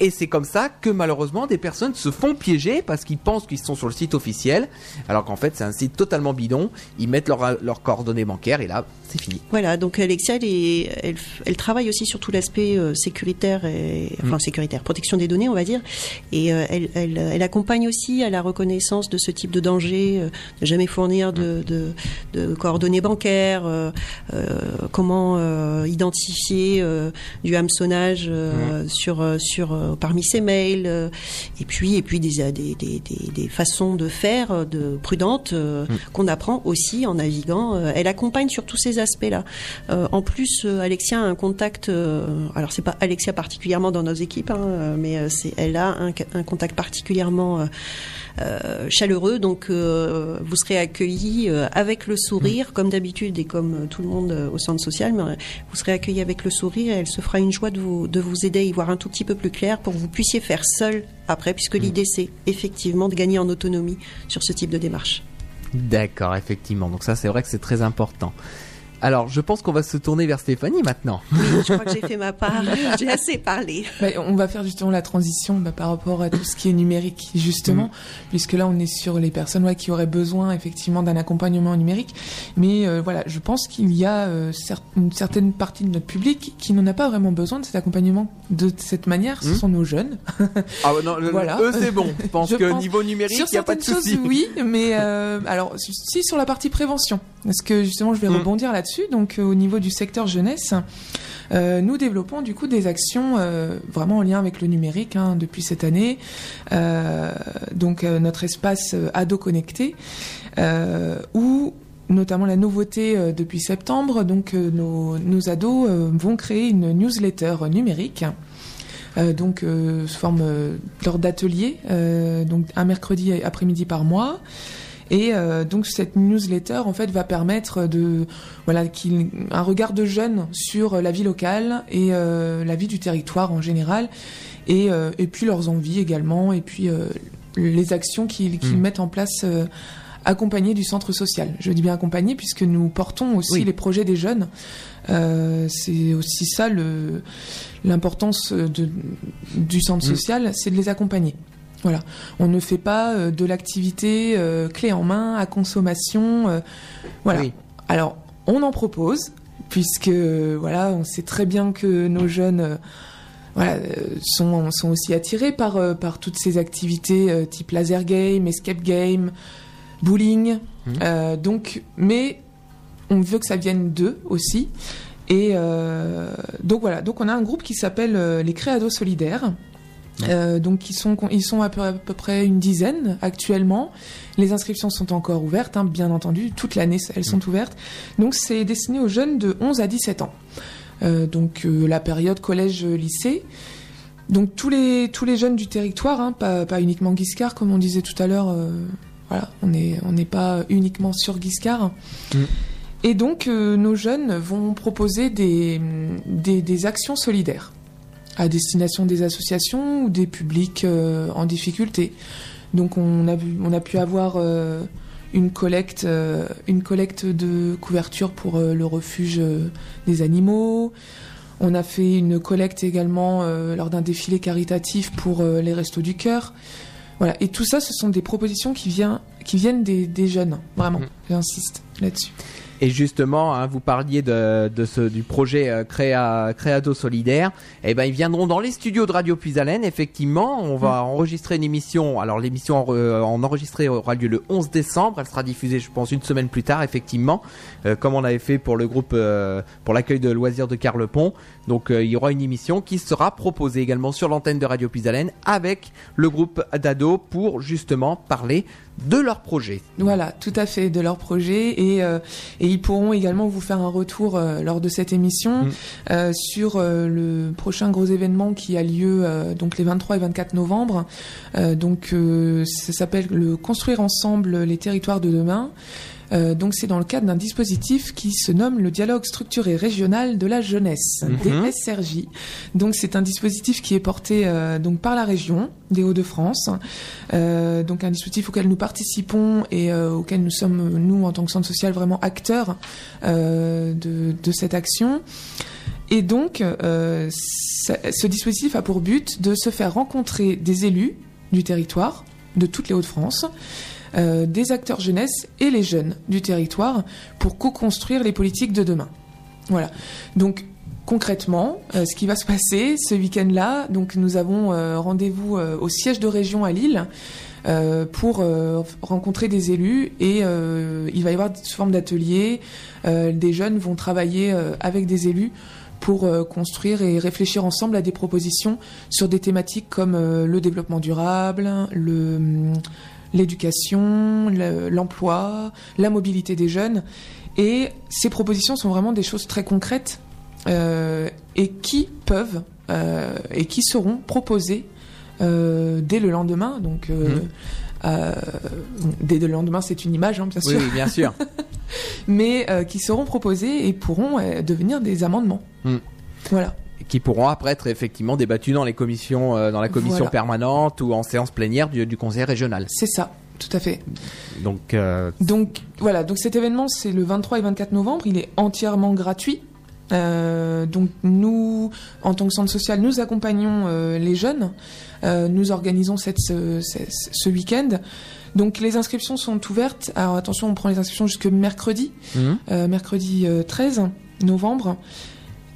Et c'est comme ça que malheureusement des personnes se font piéger parce qu'ils pensent qu'ils sont sur le site officiel, alors qu'en fait c'est un site totalement bidon. Ils mettent leurs leurs coordonnées bancaires et là c'est fini. Voilà, donc Alexia, elle, est- elle, elle travaille aussi sur tout l'aspect euh, sécuritaire, et, enfin sécuritaire, protection des données, on va dire. Et euh, elle, elle, elle accompagne aussi à la reconnaissance de ce type de danger, euh, ne jamais fournir de, de, de coordonnées bancaires, euh, comment identifier du hameçonnage euh, sur, sur, parmi ses mails, euh, et puis, et puis des, des, des, des, des façons de faire euh, de, prudentes euh, qu'on apprend aussi en naviguant. Euh, Elle accompagne sur tous ces aspects-là. Euh, en plus, euh, Alexia a un contact. euh, alors, c'est pas Alexia particulièrement dans nos équipes, hein, euh, mais euh, c'est elle a un, un contact particulièrement euh, euh, chaleureux. Donc, euh, vous serez accueillis euh, avec le sourire, comme d'habitude et comme euh, tout le monde euh, au centre social. Mais euh, vous serez accueillis avec le sourire et elle se fera une joie de vous de vous aider à y voir un tout petit peu plus clair pour que vous puissiez faire seul après, puisque l'idée c'est effectivement de gagner en autonomie sur ce type de démarche. D'accord, effectivement. Donc ça c'est vrai que c'est très important. Alors je pense qu'on va se tourner vers Stéphanie maintenant. Oui, je crois que j'ai fait ma part. J'ai assez parlé. Bah, on va faire justement la transition bah, par rapport à tout ce qui est numérique, justement, puisque là on est sur les personnes ouais, qui auraient besoin effectivement d'un accompagnement numérique. Mais euh, voilà, je pense qu'il y a euh, cer- une certaine partie de notre public qui n'en a pas vraiment besoin de cet accompagnement de cette manière. Ce Mhm. sont nos jeunes. Ah non, le- Voilà. eux c'est bon. Je pense Je que pense- niveau numérique, sur il n'y a pas de certaines souci. choses, oui, mais euh, alors si sur la partie prévention, parce que justement je vais Mm. rebondir là-dessus. Donc euh, au niveau du secteur jeunesse, euh, nous développons du coup des actions euh, vraiment en lien avec le numérique hein, depuis cette année. Donc notre espace ado connecté, où notamment la nouveauté depuis septembre, donc nos, ados vont créer une newsletter numérique. Donc sous forme lors d'ateliers, donc un mercredi après-midi par mois. Et euh, donc cette newsletter en fait va permettre de voilà qu'il un regard de jeunes sur la vie locale et euh, la vie du territoire en général et euh, et puis leurs envies également et puis euh, les actions qu'ils qu'ils Mm. mettent en place euh, accompagnées du centre social. Je dis bien accompagnées puisque nous portons aussi Oui. les projets des jeunes. Euh, c'est aussi ça le l'importance de du centre Mm. social, c'est de les accompagner. Voilà, on ne fait pas euh, de l'activité euh, clé en main à consommation. euh, voilà. Oui. Alors, on en propose puisque voilà, on sait très bien que nos jeunes euh, voilà, sont, sont aussi attirés par, par toutes ces activités type laser game, escape game, bowling. Euh, donc, mais on veut que ça vienne d'eux aussi. Et donc voilà, donc on a un groupe qui s'appelle les Créados Solidaires. Euh, donc ils sont ils sont à peu, à peu près une dizaine actuellement. Les inscriptions sont encore ouvertes, hein, bien entendu, toute l'année elles sont ouvertes. Donc c'est destiné aux jeunes de 11 à 17 ans. Euh, donc euh, la période collège-lycée. Donc tous les tous les jeunes du territoire, hein, pas, pas uniquement Guiscard comme on disait tout à l'heure. voilà, on n'est on n'est pas uniquement sur Guiscard. Mm. Et donc nos jeunes vont proposer des, des des actions solidaires à destination des associations ou des publics euh, en difficulté. Donc on a vu, on a pu avoir euh, une collecte, euh, une collecte de couverture pour le refuge des animaux. On a fait une collecte également lors d'un défilé caritatif pour les Restos du Cœur. Voilà. Et tout ça, ce sont des propositions qui, vient, qui viennent des, des jeunes, vraiment. Mhm. J'insiste là-dessus. Et justement, hein, vous parliez de, de ce, du projet euh, Créa, Créado Solidaire. Eh ben, ils viendront dans les studios de Radio Puisalène. Effectivement, on va enregistrer une émission. Alors, l'émission en, euh, en enregistré aura lieu le 11 décembre. Elle sera diffusée, je pense, une semaine plus tard, effectivement, euh, comme on avait fait pour le groupe, euh, pour l'accueil de loisirs de Carlepont. Donc, euh, il y aura une émission qui sera proposée également sur l'antenne de Radio Puisalène avec le groupe d'ado pour justement parler de leur projet. Voilà, tout à fait, de leur projet. Et, euh, et ils pourront également vous faire un retour euh, lors de cette émission Mm. euh, sur euh, le prochain gros événement qui a lieu euh, donc les 23 et 24 novembre. Euh, donc euh, ça s'appelle le Construire ensemble les territoires de demain. Euh, donc c'est dans le cadre d'un dispositif qui se nomme le dialogue structuré régional de la jeunesse, Mhm. DSRJ. Donc c'est un dispositif qui est porté euh, donc par la région des Hauts-de-France. Euh, donc un dispositif auquel nous participons et euh, auquel nous sommes nous en tant que centre social vraiment acteurs euh, de, de cette action. Et donc, euh, ce dispositif a pour but de se faire rencontrer des élus du territoire, de toutes les Hauts-de-France, euh, des acteurs jeunesse et les jeunes du territoire pour co-construire les politiques de demain. Voilà. Donc, concrètement, euh, ce qui va se passer ce week-end-là, donc nous avons euh, rendez-vous au siège de région à Lille pour rencontrer des élus et il va y avoir sous forme d'ateliers. Des jeunes vont travailler avec des élus pour construire et réfléchir ensemble à des propositions sur des thématiques comme le développement durable, le, hum, l'éducation, le- l'emploi, la mobilité des jeunes. Et ces propositions sont vraiment des choses très concrètes euh, et qui peuvent euh, et qui seront proposées euh, dès le lendemain. Donc, euh, dès le lendemain, c'est une image, hein, bien sûr, oui, bien sûr. mais qui seront proposées et pourront devenir des amendements. Mhm. Voilà. Qui pourront après être effectivement débattus dans les commissions, euh, dans la commission Voilà. permanente ou en séance plénière du, du conseil régional. C'est ça, tout à fait. Donc, euh, Donc voilà, donc cet événement c'est le 23 et 24 novembre, il est entièrement gratuit. Euh, donc nous, en tant que centre social, nous accompagnons euh, les jeunes. Euh, nous organisons cette, ce, ce- ce week-end. Donc les inscriptions sont ouvertes. Alors attention, on prend les inscriptions jusque mercredi, mhm. euh, mercredi euh, 13 novembre.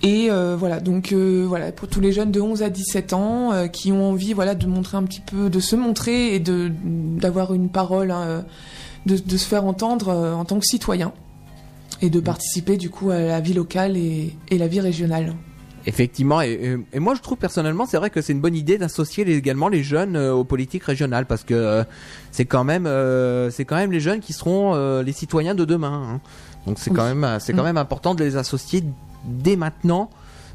Et euh, voilà, donc euh, voilà pour tous les jeunes de 11 à 17 ans euh, qui ont envie voilà de montrer un petit peu, de se montrer et de d'avoir une parole, hein, de, de se faire entendre en tant que citoyen et de participer du coup à la vie locale et, et la vie régionale. Effectivement, et, moi je trouve personnellement, c'est vrai que c'est une bonne idée d'associer également les jeunes aux politiques régionales parce que c'est quand même, c'est quand même les jeunes qui seront les citoyens de demain. hein. Donc c'est Oui. quand même, c'est quand Mm. même important de les associer dès maintenant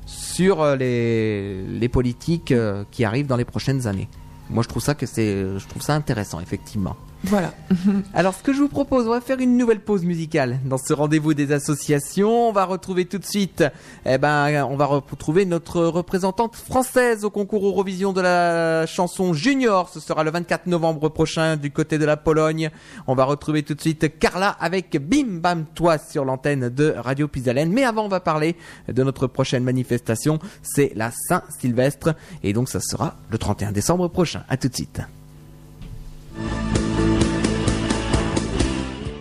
sur euh, les les politiques euh, qui arrivent dans les prochaines années. Moi je trouve ça que c'est, je trouve ça intéressant effectivement. Voilà. Alors, ce que je vous propose, on va faire une nouvelle pause musicale dans ce rendez-vous des associations. On va retrouver tout de suite, eh ben, on va retrouver notre représentante française au concours Eurovision de la chanson Junior. Ce sera le 24 novembre prochain du côté de la Pologne. On va retrouver tout de suite Carla avec Bim Bam Toi sur l'antenne de Radio Pisalène. Mais avant, on va parler de notre prochaine manifestation. C'est la Saint-Sylvestre. Et donc, ça sera le 31 décembre prochain. À tout de suite.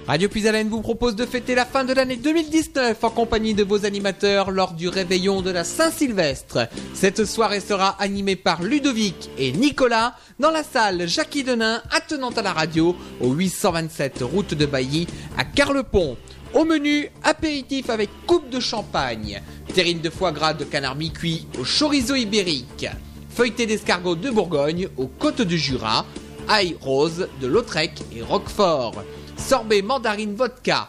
Radio Puisalène vous propose de fêter la fin de l'année 2019 en compagnie de vos animateurs lors du réveillon de la Saint-Sylvestre. Cette soirée sera animée par Ludovic et Nicolas dans la salle Jackie Denain attenante à la radio au 827 route de Bailly à Carlepont. Au menu, apéritif avec coupe de champagne, terrine de foie gras de canard mi-cuit au chorizo ibérique, feuilleté d'escargot de Bourgogne aux côtes du Jura, ail rose de Lautrec et Roquefort, sorbet mandarine vodka,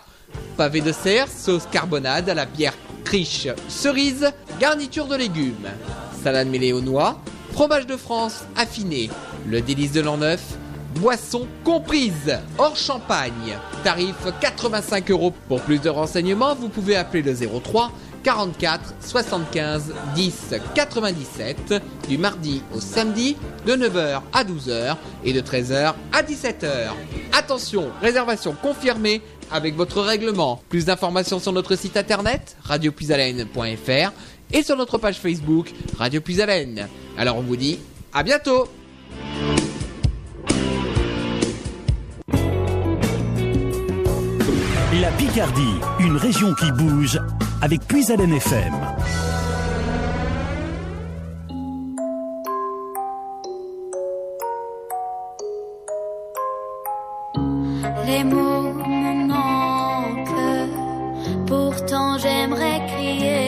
pavé de cerf, sauce carbonade à la bière criche cerise, garniture de légumes, salade mêlée aux noix, fromage de France affiné, le délice de l'an neuf, boisson comprise, hors champagne, tarif 85 euros. Pour plus de renseignements, vous pouvez appeler le 03 44 75 10 97 du mardi au samedi de 9h à 12h et de 13h à 17h. Attention, réservation confirmée avec votre règlement. Plus d'informations sur notre site internet radiopuisalène.fr et sur notre page Facebook Radio Puisalène. Alors on vous dit à bientôt La Picardie, une région qui bouge avec Puisalène FM. Les mots me manquent, pourtant j'aimerais crier.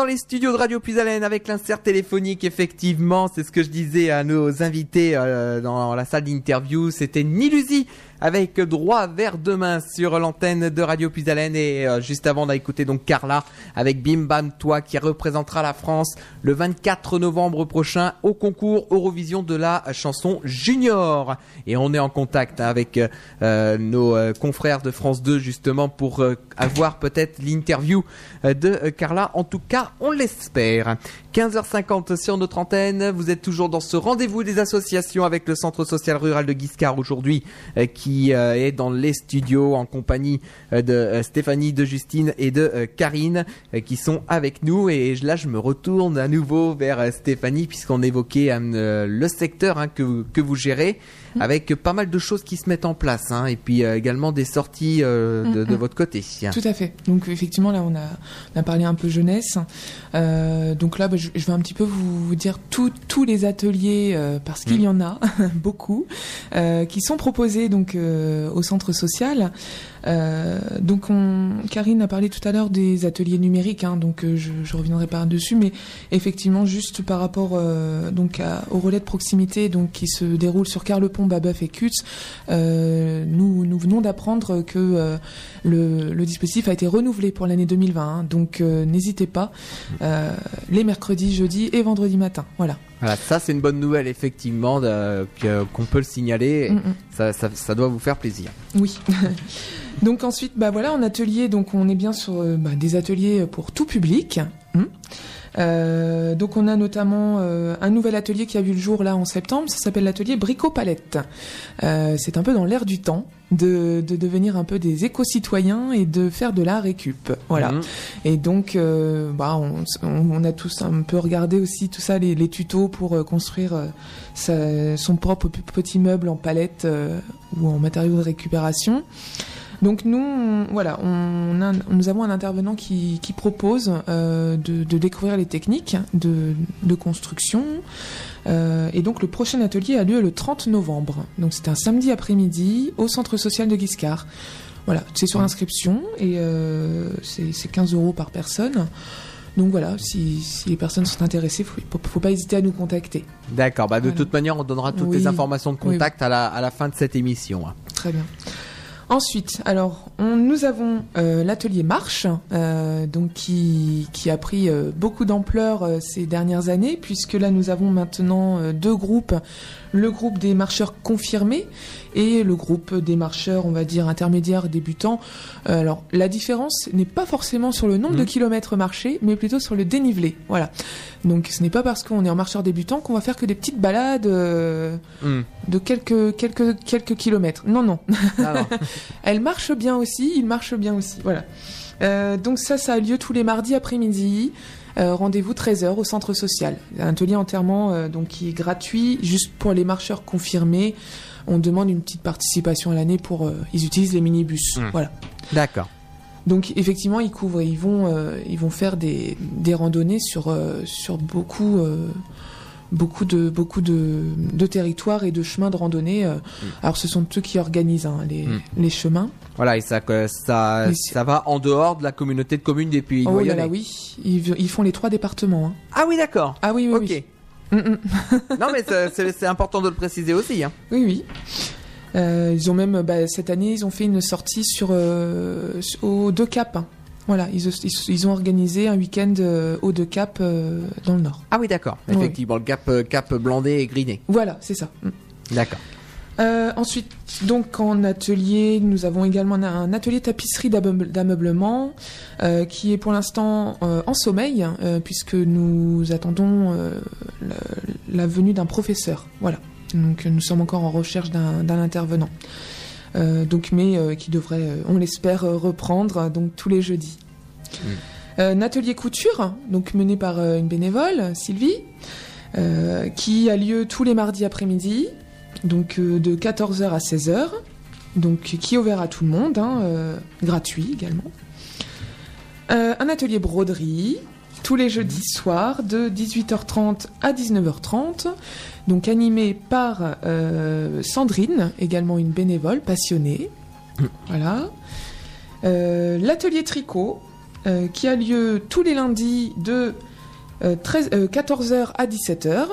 Dans les studios de Radio Puisalène avec l'insert téléphonique, effectivement, c'est ce que je disais à nos invités euh, dans la salle d'interview, c'était Nilusi avec droit vers demain sur l'antenne de Radio Puisalène. Et euh, juste avant on a écouté donc Carla avec Bim Bam Toi qui représentera la France le 24 novembre prochain au concours Eurovision de la chanson junior. Et on est en contact avec euh, nos confrères de France 2 justement pour avoir peut-être l'interview de Carla. En tout cas on l'espère 15h50 sur notre antenne vous êtes toujours dans ce rendez-vous des associations avec le centre social rural de Guiscard aujourd'hui euh, qui euh, est dans les studios en compagnie euh, de Stéphanie, de Justine et de Karine qui sont avec nous. Et là, je me retourne à nouveau vers Stéphanie puisqu'on évoquait le secteur hein, que, vous- que vous gérez avec pas mal de choses qui se mettent en place hein, et puis euh, également des sorties euh, de, de Mhm. votre côté. Tout à fait. Donc effectivement, là, on a, on a parlé un peu jeunesse. Euh, donc là, bah, je, je vais un petit peu vous, vous dire tous les ateliers, euh, parce qu'il Mm. y en a beaucoup, euh, qui sont proposés donc au centre social. Euh, donc on, Karine a parlé tout à l'heure des ateliers numériques, hein, donc euh, je, je reviendrai pas dessus, mais effectivement juste par rapport euh, donc à- au relais de proximité donc qui se déroule sur Carlepont, Babeuf et euh, nous nous venons d'apprendre que le, le dispositif a été renouvelé pour l'année 2020, hein, donc n'hésitez pas les mercredis, jeudis et vendredis matin, voilà. Voilà, ça c'est une bonne nouvelle effectivement qu'on peut le signaler. Mm, mm. Ça, doit vous faire plaisir. Oui. donc ensuite, bah voilà, en atelier, donc on est bien sur euh, bah, des ateliers pour tout public. Hmm. Euh, donc on a notamment euh, un nouvel atelier qui a vu le jour là en septembre. Ça s'appelle l'atelier Bricot Palette. Euh, c'est un peu dans l'air du temps de, de devenir un peu des éco-citoyens et de faire de la récup. Voilà. Mhm. Et donc, euh, bah, on, on- a tous un peu regardé aussi tout ça, les, les tutos pour euh, construire euh, sa- son propre petit meuble en palette euh, ou en matériaux de récupération. Donc nous, on- voilà, on a- nous avons un intervenant qui, qui propose euh, de, de découvrir les techniques de, de construction. Euh, et donc le prochain atelier a lieu le 30 novembre. Donc c'est un samedi après-midi au centre social de Guiscard. Voilà, c'est sur inscription et euh, c'est c'est 15 euros par personne. Donc voilà, si, si les personnes sont intéressées, faut, faut, faut pas hésiter à nous contacter. D'accord, bah de Voilà. toute manière on donnera toutes Oui. les informations de Oui, contact à, la, à la fin de cette émission. hein. Très bien. Ensuite, alors, nous avons euh, l'atelier marche, euh, donc qui, a pris euh, beaucoup d'ampleur ces dernières années, puisque là nous avons maintenant deux groupes, le groupe des marcheurs confirmés et le groupe des marcheurs, on va dire intermédiaires débutants. Euh, alors, la différence n'est pas forcément sur le nombre de Mhm. kilomètres marchés, mais plutôt sur le dénivelé. Voilà. Donc, ce n'est pas parce qu'on est en marcheur débutant qu'on va faire que des petites balades. euh, Hmm. de quelques quelques quelques kilomètres. Non non, Ah non. elle marche bien aussi, il marche bien aussi. Voilà. Euh, donc ça, ça a lieu tous les mardis après-midi. Euh, Rendez-vous 13h au centre social. Un atelier entièrement euh, donc qui est gratuit, juste pour les marcheurs confirmés. On demande une petite participation à l'année pour euh, ils utilisent les minibus. Mm. Voilà. D'accord. Donc effectivement, ils couvrent, ils vont, ils vont faire des, des randonnées sur sur beaucoup beaucoup de beaucoup de, de territoires et de chemins de randonnée. euh. Alors ce sont eux qui organisent hein, les, Mm. les chemins. Voilà, et ça, que ça, ça va en dehors de la communauté de communes des Pays oh là Loyalais. là, oui, ils, ils font les trois départements. hein. Ah oui, d'accord. Ah oui, oui, ok. oui. Mm, mm. non, mais c'est important de le préciser aussi. Hein. Oui, oui. Euh, ils ont même, bah, cette année, ils ont fait une sortie sur, euh, aux deux caps. Hein. Voilà, ils, ont organisé un week-end euh, aux deux caps euh, dans le nord. Ah oui, d'accord. Oui. Effectivement, le cap, euh, cap blandé et griné. Voilà, c'est ça. Mm. D'accord. Euh, ensuite, donc en atelier, nous avons également un- atelier tapisserie d'ameuble- d'ameublement euh, qui est pour l'instant euh, en sommeil euh, puisque nous attendons la, la venue d'un professeur. Voilà. Donc nous sommes encore en recherche d'un intervenant. Euh, donc mais euh, qui devrait, euh, on l'espère, reprendre donc tous les jeudis. Un atelier couture, donc mené par une bénévole, Sylvie, qui a lieu tous les mardis après-midi, donc de 14h à 16h, donc qui est ouvert à tout le monde, hein, gratuit également. Un atelier broderie, tous les jeudis soirs, de 18h30 à 19h30, donc animé par euh, Sandrine, également une bénévole passionnée. Voilà. Euh, L'atelier tricot, euh, qui a lieu tous les lundis de euh, 13 euh, 14h à 17h.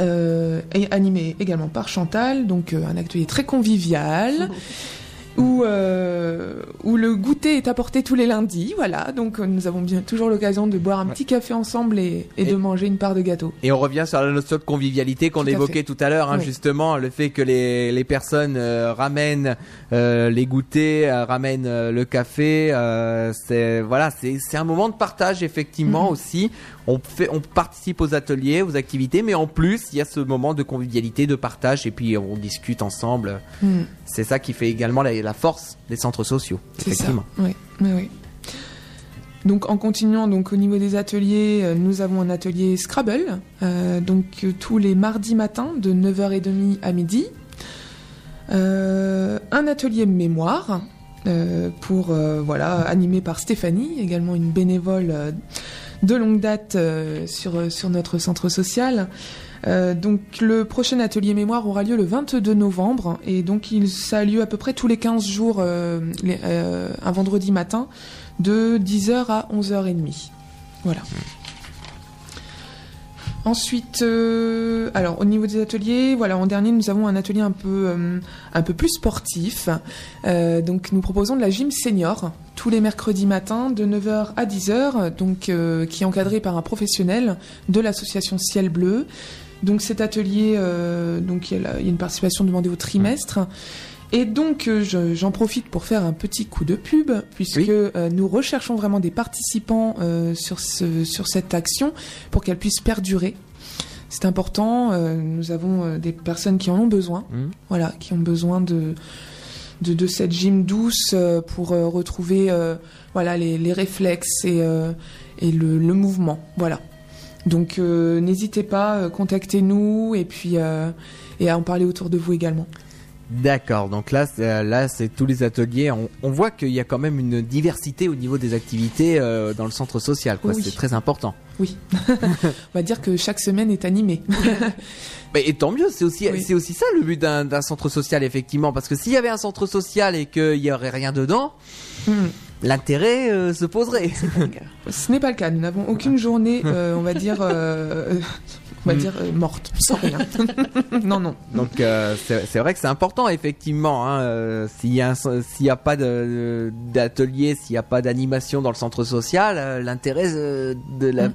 euh, et animé également par Chantal, donc un atelier très convivial où, euh, où le goûter est apporté tous les lundis. Voilà, donc euh, nous avons bien toujours l'occasion de boire un petit café ensemble et, et Et- de manger une part de gâteau. Et on revient sur la notion de convivialité qu'on évoquait fait. tout à l'heure, hein, Oui. justement, le fait que les, les personnes euh, ramènent euh, les goûters, ramènent le café, c'est voilà, c'est un moment de partage effectivement Mhm. aussi. On fait, on participe aux ateliers, aux activités, mais en plus il y a ce moment de convivialité, de partage, et puis on discute ensemble. Mm. C'est ça qui fait également la, la force des centres sociaux, C'est ça. effectivement. Oui, oui, oui. Donc en continuant, donc au niveau des ateliers, euh, nous avons un atelier Scrabble, euh, donc euh, tous les mardis matins de 9h30 à midi. Euh, un atelier mémoire euh, pour voilà animé par Stéphanie, également une bénévole de longue date euh, sur euh, sur notre centre social. Euh, donc le prochain atelier mémoire aura lieu le 22 novembre et donc il, ça a lieu à peu près tous les 15 jours, un vendredi matin, de 10h à 11h30. Voilà. Ensuite, euh, alors au niveau des ateliers, voilà, en dernier nous avons un atelier un peu euh, un peu plus sportif. Euh, donc nous proposons de la gym senior tous les mercredis matins de 9h à 10h, donc euh, qui est encadré par un professionnel de l'association Ciel Bleu. Donc cet atelier, euh, donc il y, a y a une participation demandée au trimestre. Et donc euh, je- j'en profite pour faire un petit coup de pub puisque Oui. euh, nous recherchons vraiment des participants euh, sur ce sur cette action pour qu'elle puisse perdurer. C'est important. euh, nous avons des personnes qui en ont besoin, Mhm. voilà, qui ont besoin de de, de cette gym douce pour retrouver voilà les, les réflexes et et le, le mouvement. Voilà. Donc n'hésitez pas, contactez-nous et puis et à en parler autour de vous également. D'accord, donc là, c'est- euh, là, c'est tous les ateliers. On, on voit qu'il y a quand même une diversité au niveau des activités euh, dans le centre social. quoi. Oui. C'est très important. Oui. On va dire que chaque semaine est animée. Mais et tant mieux, c'est aussi, Oui. c'est aussi ça le but d'un centre social, effectivement. Parce que s'il y avait un centre social et qu'il y aurait rien dedans, Hmm. l'intérêt euh, se poserait. Ce n'est pas le cas. Nous n'avons aucune journée, euh, on va dire, euh, on va Mm. dire euh, morte, sans rien. non, non. Donc euh, c'est vrai que c'est important, effectivement. Hein, euh, s'il y a pas d'atelier, s'il n'y a pas d'animation dans le centre social, euh, l'intérêt de la Mm.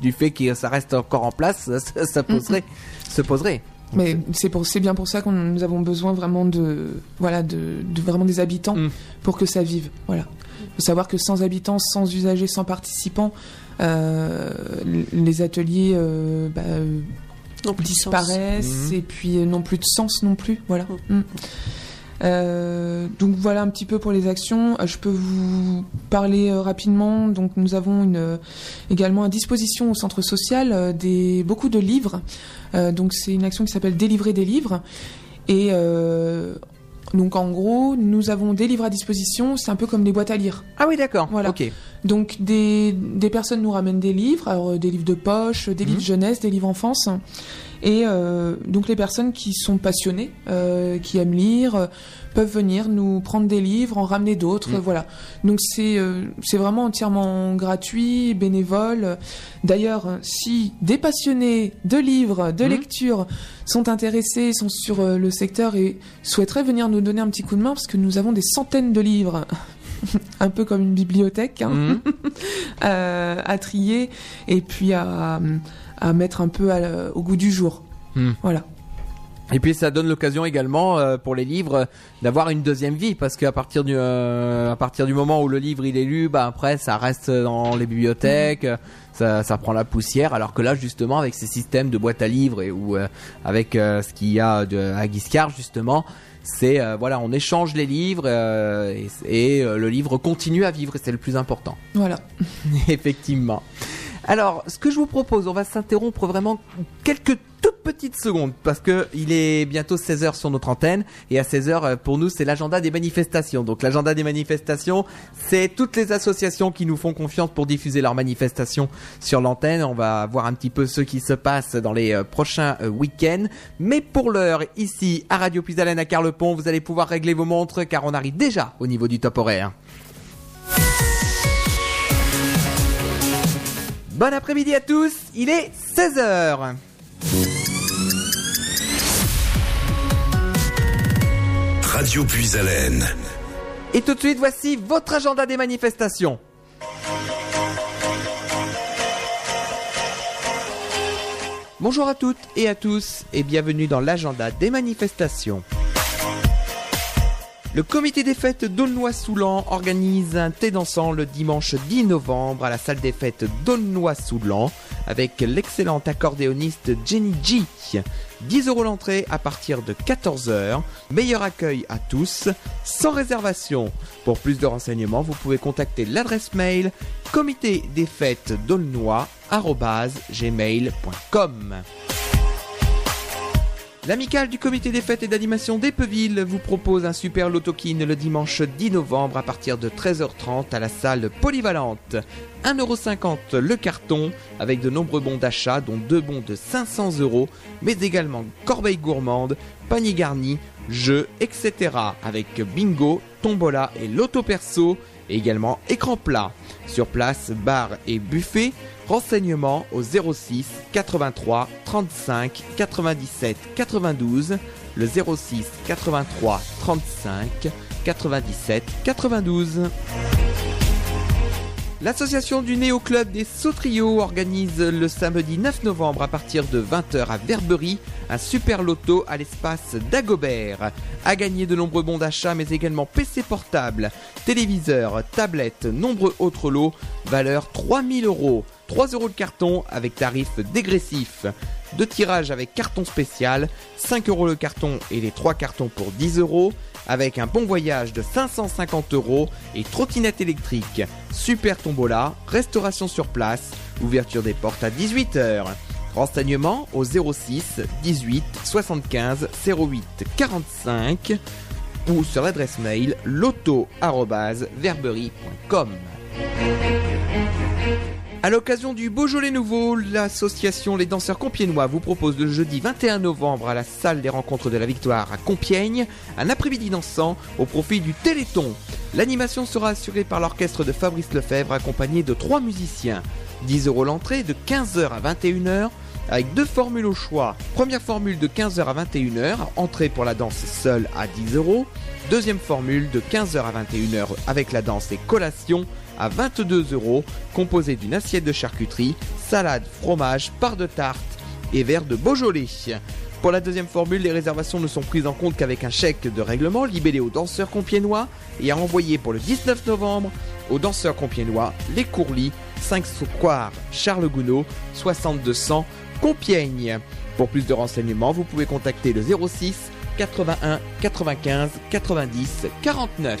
du fait que ça reste encore en place, ça, ça poserait, se poserait. Mais c'est pour, c'est bien pour ça que nous avons besoin vraiment de, voilà, de, de vraiment des habitants Mm. pour que ça vive. Voilà. Faut savoir que sans habitants, sans usagers, sans participants, les ateliers euh, bah, euh, Non plus de sens. disparaissent Mhm. et puis euh, n'ont plus de sens non plus. Voilà. Mm. Euh, donc voilà un petit peu pour les actions. Euh, Je peux vous parler euh, rapidement. Donc nous avons une, euh, également à disposition au centre social euh, des beaucoup de livres. Euh, donc c'est une action qui s'appelle délivrer des livres et euh, donc en gros nous avons des livres à disposition. C'est un peu comme des boîtes à lire. Ah oui, d'accord. Voilà. Ok. Donc des, des personnes nous ramènent des livres, alors euh, des livres de poche, des livres Mhm. jeunesse, des livres enfance. Et euh, donc les personnes qui sont passionnées, euh, qui aiment lire, euh, peuvent venir nous prendre des livres, en ramener d'autres, Mhm. voilà. Donc c'est c'est vraiment entièrement gratuit, bénévole. D'ailleurs, si des passionnés de livres, de Mhm. lecture sont intéressés, sont sur le secteur et souhaiteraient venir nous donner un petit coup de main, parce que nous avons des centaines de livres. un peu comme une bibliothèque hein euh, à trier et puis à, à mettre un peu à- au goût du jour. Hmm. Voilà. Et puis ça donne l'occasion également euh, pour les livres euh, d'avoir une deuxième vie parce qu'à partir du euh, à partir du moment où le livre il est lu, bah après ça reste dans les bibliothèques, ça, ça prend la poussière. Alors que là justement avec ces systèmes de boîtes à livres et ou euh, avec ce qu'il y a de, à Guiscard justement, c'est voilà on échange les livres et, et, le livre continue à vivre et c'est le plus important. Voilà. Effectivement. Alors, ce que je vous propose, on va s'interrompre vraiment quelques toutes petites secondes parce que il est bientôt 16h sur notre antenne et à 16h euh, pour nous c'est l'agenda des manifestations. Donc l'agenda des manifestations, c'est toutes les associations qui nous font confiance pour diffuser leurs manifestations sur l'antenne. On va voir un petit peu ce qui se passe dans les euh, prochains euh, week-ends. Mais pour l'heure, ici à Radio Puisalène à Carlepont, vous allez pouvoir régler vos montres car on arrive déjà au niveau du top horaire. Bon après-midi à tous, il est 16h. Radio Puisalène. Et tout de suite, voici votre agenda des manifestations. Bonjour à toutes et à tous et bienvenue dans l'agenda des manifestations. Le comité des fêtes d'Aulnoy-Soulan organise un thé dansant le dimanche 10 novembre à la salle des fêtes d'Aulnoy-Soulan avec l'excellente accordéoniste Jenny G. 10 euros l'entrée à partir de 14h. Meilleur accueil à tous, sans réservation. Pour plus de renseignements, vous pouvez contacter l'adresse mail comité des fêtes gmail.com. L'amicale du comité des fêtes et d'animation d'Epeville vous propose un super lotokin le dimanche 10 novembre à partir de 13h30 à la salle polyvalente. 1,50€ le carton avec de nombreux bons d'achat dont deux bons de 500 euros mais également corbeille gourmande, panier garni, jeux, etc. avec bingo, tombola et loto perso et également écran plat. Sur place, bar et buffet. Renseignements au 06 83 35 97 92. Le 06 83 35 97 92. L'association du Néo Club des Sautriaux organise le samedi 9 novembre à partir de 20h à Verberie un super loto à l'espace d'Agobert. À gagner de nombreux bons d'achat mais également PC portable, téléviseur, tablette, nombreux autres lots, valeur 3000 euros. 3 euros de carton avec tarif dégressif. Deux tirages avec carton spécial, 5 euros le carton et les 3 cartons pour 10 euros, avec un bon voyage de 550 euros et trottinette électrique. Super tombola, restauration sur place, ouverture des portes à 18h. Renseignements au 06 18 75 08 45 ou sur l'adresse mail loto@verberie.com. À l'occasion du Beaujolais Nouveau, l'association Les Danseurs Compiègnois vous propose le jeudi 21 novembre à la salle des rencontres de la Victoire à Compiègne un après-midi dansant au profit du Téléthon. L'animation sera assurée par l'orchestre de Fabrice Lefebvre accompagné de trois musiciens. 10 euros l'entrée de 15h à 21h avec deux formules au choix. Première formule de 15h à 21h, entrée pour la danse seule à 10 euros. Deuxième formule de 15h à 21h avec la danse et collation à 22 euros, composée d'une assiette de charcuterie, salade, fromage, part de tarte et verre de Beaujolais. Pour la deuxième formule, les réservations ne sont prises en compte qu'avec un chèque de règlement libellé aux danseurs compiénois et à envoyer pour le 19 novembre aux danseurs compiénois les Courlis, 5 Square Charles Gounod, 6200 Compiègne. Pour plus de renseignements, vous pouvez contacter le 06 81 95 90 49.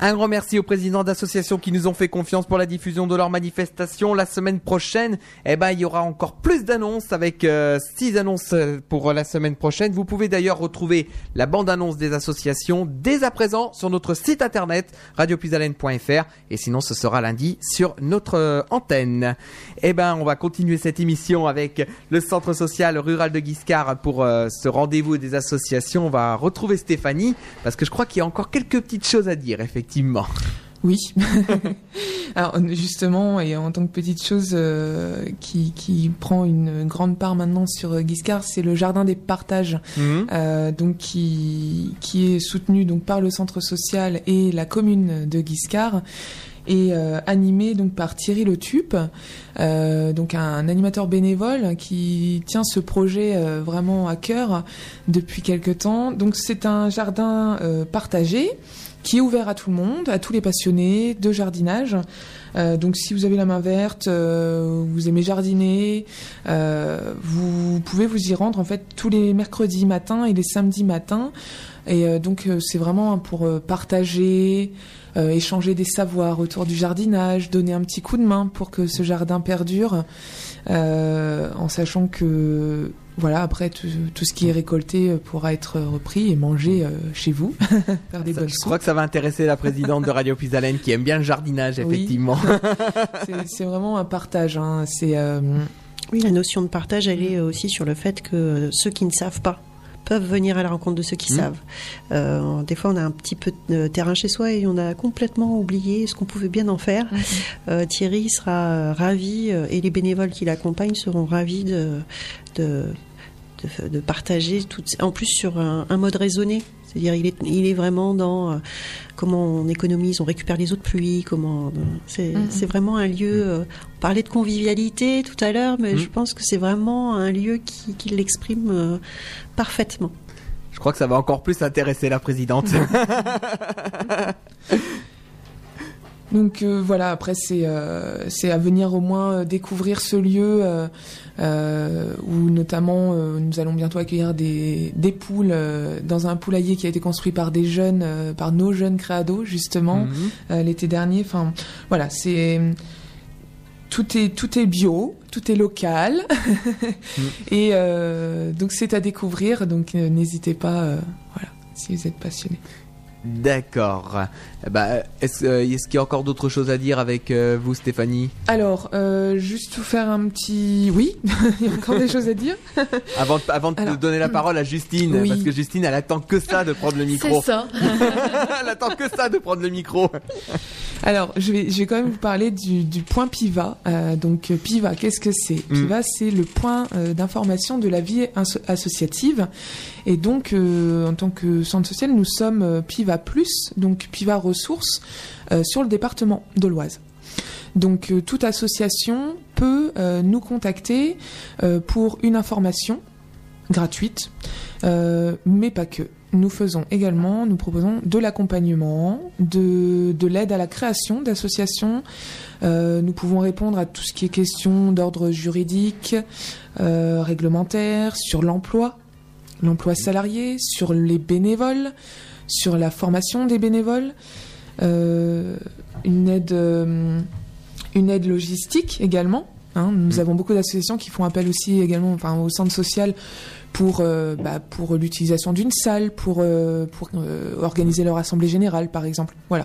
Un grand merci aux présidents d'associations qui nous ont fait confiance pour la diffusion de leur manifestation. La semaine prochaine, eh ben, il y aura encore plus d'annonces avec euh, six annonces euh, pour la semaine prochaine. Vous pouvez d'ailleurs retrouver la bande-annonce des associations dès à présent sur notre site internet radiopuisalène.fr et sinon ce sera lundi sur notre euh, antenne. Eh ben, on va continuer cette émission avec le centre social rural de Guiscard pour ce rendez-vous des associations. On va retrouver Stéphanie parce que je crois qu'il y a encore quelques petites choses à dire, effectivement. Oui. Alors justement, et en tant que petite chose euh, qui, qui prend une grande part maintenant sur euh, Guiscard, c'est le jardin des partages, Mhm. euh, donc qui qui est soutenu donc par le centre social et la commune de Guiscard et euh, animé donc par Thierry Le Tup, euh, donc un animateur bénévole qui tient ce projet euh, vraiment à cœur depuis quelque temps. Donc c'est un jardin partagé qui est ouvert à tout le monde, à tous les passionnés de jardinage. Euh, donc si vous avez la main verte, euh, vous aimez jardiner, euh, vous pouvez vous y rendre en fait tous les mercredis matins et les samedis matins Et donc c'est vraiment pour partager, échanger des savoirs autour du jardinage, donner un petit coup de main pour que ce jardin perdure, en sachant que voilà après tout, tout ce qui est récolté euh, pourra être repris et mangé euh, chez vous, faire des Ça, bonnes je crois que ça va intéresser la présidente de Radio Pisalène qui aime bien le jardinage, effectivement. C'est- C'est vraiment un partage. Hein. C'est euh, Oui, la notion de partage, elle est aussi sur le fait que ceux qui ne savent pas peuvent venir à la rencontre de ceux qui Mhm. savent. Euh, des fois, on a un petit peu de terrain chez soi et on a complètement oublié ce qu'on pouvait bien en faire. Euh, Thierry sera ravi et les bénévoles qui l'accompagnent seront ravis de, de, de, de partager, toutes, en plus sur un, un mode raisonné. C'est-à-dire, il est, il est vraiment dans euh, comment on économise, on récupère les eaux de pluie, comment. euh, c'est c'est vraiment un lieu. euh, on parlait de convivialité tout à l'heure, mais Mhm. je pense que c'est vraiment un lieu qui, qui l'exprime euh, parfaitement. Je crois que ça va encore plus intéresser la présidente. Donc euh, voilà, après c'est euh, c'est à venir au moins euh, découvrir ce lieu euh, où notamment nous allons bientôt accueillir des, des poules dans un poulailler qui a été construit par des jeunes, par nos jeunes créados justement Mhm. l'été dernier. Enfin voilà, c'est tout est tout est bio, tout est local et euh, donc c'est à découvrir. Donc n'hésitez pas, voilà, si vous êtes passionné. D'accord. Ben, est-ce euh, qu'il y a encore d'autres choses à dire avec euh, vous, Stéphanie? Alors, euh, juste vous faire un petit... Oui, il y a encore des choses à dire. Avant, de- avant de donner la parole à Justine, oui. parce que Justine, elle attend que ça de prendre le C'est micro. ça. elle attend que ça de prendre le micro. Alors, je vais, je vais quand même vous parler du, du point PIVA. Donc, PIVA, qu'est-ce que c'est? Mm. PIVA, c'est le point d'information de la vie asso- associative. Et donc, euh, en tant que centre social, nous sommes euh, PIVA+, donc PIVA Ressources, euh, sur le département de l'Oise. Donc, toute association peut nous contacter pour une information gratuite, mais pas que. Nous faisons également, nous proposons de l'accompagnement, de, de l'aide à la création d'associations. Nous pouvons répondre à tout ce qui est question d'ordre juridique, réglementaire, sur l'emploi, l'emploi salarié, sur les bénévoles, sur la formation des bénévoles, euh, une aide, euh, une aide logistique également. hein. nous Mm. avons beaucoup d'associations qui font appel aussi également, enfin, au centre social pour euh, bah, pour l'utilisation d'une salle, pour pour organiser leur assemblée générale, par exemple. Voilà.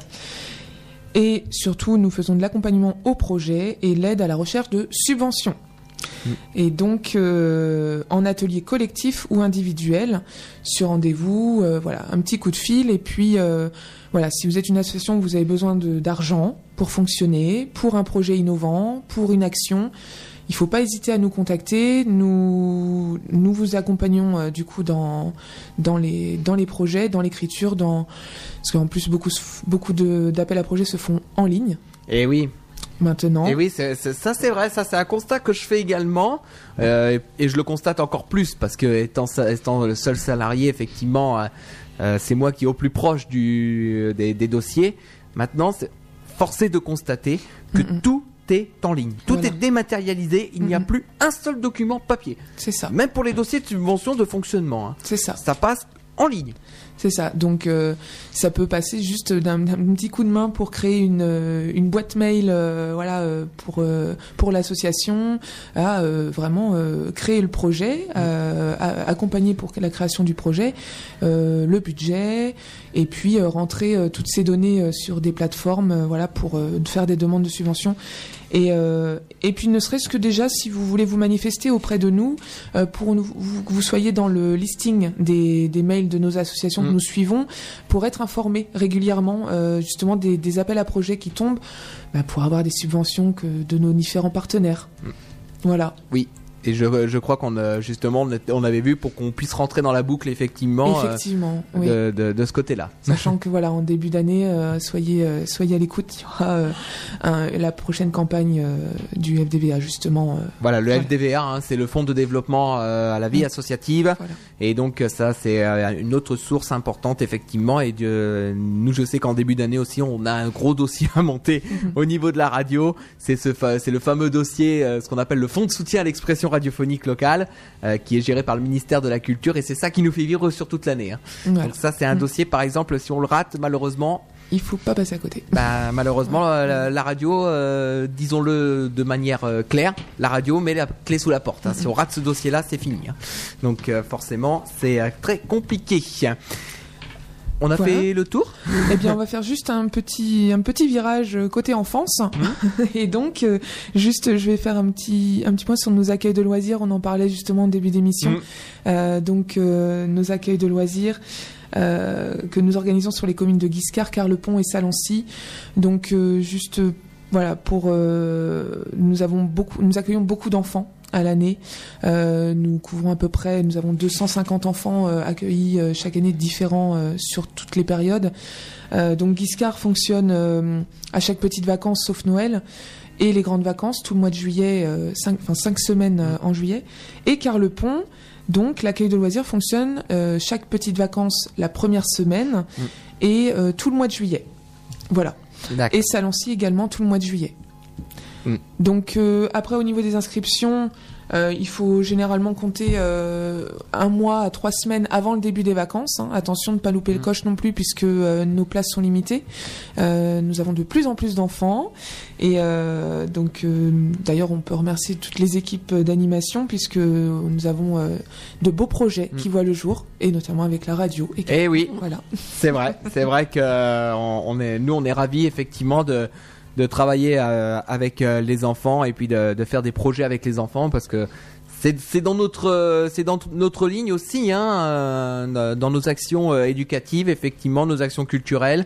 Et surtout, nous faisons de l'accompagnement au projet et l'aide à la recherche de subventions. Mm. Et donc, euh, en atelier collectif ou individuel, sur rendez-vous, euh, voilà, un petit coup de fil. Et puis, euh, voilà, si vous êtes une association, vous avez besoin d'argent pour fonctionner, pour un projet innovant, pour une action, il faut pas hésiter à nous contacter. Nous, nous vous accompagnons du coup dans dans les dans les projets, dans l'écriture, parce qu'en plus beaucoup beaucoup d'appels à projets se font en ligne Et oui, maintenant. et oui, c'est- c'est- ça c'est vrai, ça c'est un constat que je fais également, euh, et, et je le constate encore plus parce que étant, le seul salarié, effectivement, euh, euh, c'est moi qui est au plus proche du, des, des dossiers. Maintenant, c'est forcé de constater que Mm-mm. tout est en ligne, tout Voilà. est dématérialisé, il n'y a plus un seul document papier, C'est ça, même pour les dossiers de subvention de fonctionnement. hein. c'est ça. Ça passe en ligne. C'est ça. Donc euh, ça peut passer juste d'un petit coup de main pour créer une, euh, une boîte mail, euh, voilà, pour euh, pour l'association, à vraiment créer le projet, à- accompagner pour la création du projet, le budget, et puis rentrer toutes ces données sur des plateformes, voilà, pour faire des demandes de subventions. Et, euh, et puis ne serait-ce que déjà si vous voulez vous manifester auprès de nous euh, pour nous, vous, que vous soyez dans le listing des, des mails de nos associations Mm. que nous suivons pour être informés régulièrement euh, justement des, des appels à projets qui tombent bah, pour avoir des subventions que de nos différents partenaires. Mm. Voilà. Et je, je crois qu'on justement on avait vu pour qu'on puisse rentrer dans la boucle effectivement euh, Effectivement. oui. de, de, de ce côté-là. Sachant que voilà, en début d'année, euh, soyez euh, soyez à l'écoute. Il y aura un- la prochaine campagne du FDVA justement. Voilà, le Voilà. FDVA, hein, c'est le Fonds de développement à la vie associative. Voilà. Et donc ça, c'est une autre source importante, effectivement. Et nous, je sais qu'en début d'année aussi, on a un gros dossier à monter Mhm. au niveau de la radio. C'est ce, c'est le fameux dossier, ce qu'on appelle le Fonds de soutien à l'expression radiophonique locale euh, qui est gérée par le ministère de la Culture et c'est ça qui nous fait vivre sur toute l'année. hein. Voilà. Donc ça c'est un Mm. dossier par exemple si on le rate malheureusement Il faut pas passer à côté. bah, malheureusement, la, la radio, euh, disons-le de manière euh, claire, la radio met la clé sous la porte. hein. Si on rate ce dossier-là, c'est fini. hein. Donc euh, forcément, c'est très compliqué. On a Voilà. fait le tour Eh bien, on va faire juste un petit, un petit virage côté enfance. Et donc, euh, juste, je vais faire un petit, un petit point sur nos accueils de loisirs. On en parlait justement au début d'émission. Mhm. Euh, donc, euh, nos accueils de loisirs. que nous organisons sur les communes de Guiscard, Carlepont et Salancy. Donc juste voilà pour nous avons beaucoup nous accueillons beaucoup d'enfants à l'année. Euh, nous couvrons à peu près nous avons 250 enfants euh, accueillis euh, chaque année différents sur toutes les périodes. Donc Guiscard fonctionne à chaque petite vacances sauf Noël et les grandes vacances tout le mois de juillet, euh, cinq, enfin cinq semaines en juillet. Et Carlepont, donc l'accueil de loisirs fonctionne euh, chaque petite vacances la première semaine Mm. et euh, tout le mois de juillet. Voilà. Et Salancy également tout le mois de juillet. Mm. Donc euh, après au niveau des inscriptions, euh, il faut généralement compter euh, un mois à trois semaines avant le début des vacances. hein. Attention de ne pas louper le Mm. coche non plus puisque euh, nos places sont limitées. Nous avons de plus en plus d'enfants et donc d'ailleurs on peut remercier toutes les équipes d'animation puisque nous avons de beaux projets Mm. qui voient le jour et notamment avec la radio. Et Eh oui, voilà. c'est vrai. C'est vrai que on, on est, nous, on est ravis effectivement de de travailler euh, avec euh, les enfants et puis de, de faire des projets avec les enfants parce que c'est dans notre euh, c'est dans notre ligne aussi hein dans nos actions éducatives effectivement nos actions culturelles.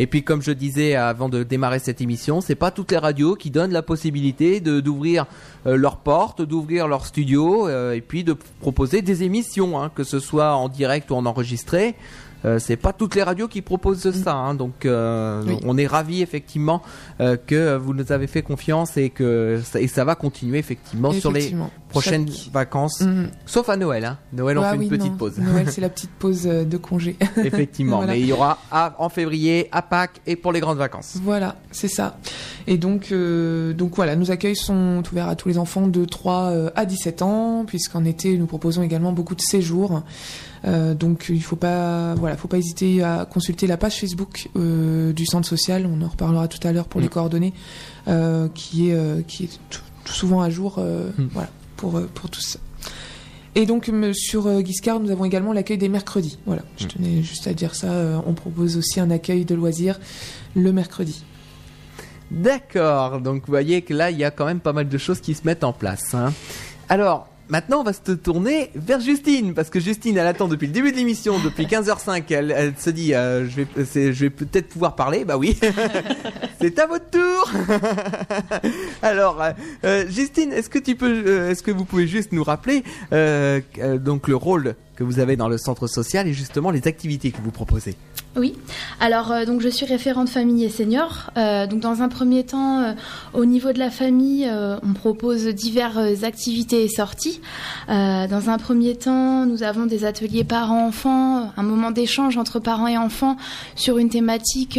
Et puis comme je disais avant de démarrer cette émission c'est pas toutes les radios qui donnent la possibilité de d'ouvrir leurs portes d'ouvrir leur studio euh, et puis de proposer des émissions hein, que ce soit en direct ou en enregistré euh, c'est pas toutes les radios qui proposent ça, hein, donc euh, Oui. on est ravis effectivement euh, que vous nous avez fait confiance et que ça, et ça va continuer effectivement sur les prochaines Chaque- vacances, Mhm. sauf à Noël. Hein. Noël, on Ah fait une petite non. pause. Noël, c'est la petite pause euh, de congé. Effectivement, Voilà. mais il y aura à- en février, à Pâques et pour les grandes vacances. Voilà, c'est ça. Et donc, euh, donc voilà, nos accueils sont ouverts à tous les enfants de 3 euh, à 17 ans, puisqu'en été, nous proposons également beaucoup de séjours. Euh, donc, il faut pas, voilà, faut pas hésiter à consulter la page Facebook euh, du centre social. On en reparlera tout à l'heure pour les Mm. coordonnées, euh, qui est, qui est tout, tout souvent à jour, Mm. voilà, pour pour tous. Et donc sur Guiscard, nous avons également l'accueil des mercredis. Voilà, je Mm. tenais juste à dire ça. on propose aussi un accueil de loisirs le mercredi. D'accord, donc vous voyez que là, il y a quand même pas mal de choses qui se mettent en place. hein. Alors, maintenant, on va se tourner vers Justine, parce que Justine, elle attend depuis le début de l'émission, depuis 15h05, elle, elle se dit, euh, je vais, c'est- je vais peut-être pouvoir parler, bah oui, c'est à votre tour. Alors, euh, Justine, est-ce que tu peux, euh, est-ce que vous pouvez juste nous rappeler donc le rôle que vous avez dans le centre social et justement les activités que vous proposez Oui. Alors, euh, donc, je suis référente famille et senior. Euh, donc, dans un premier temps, euh, au niveau de la famille, on propose diverses activités et sorties. Dans un premier temps, nous avons des ateliers parents-enfants, un moment d'échange entre parents et enfants sur une thématique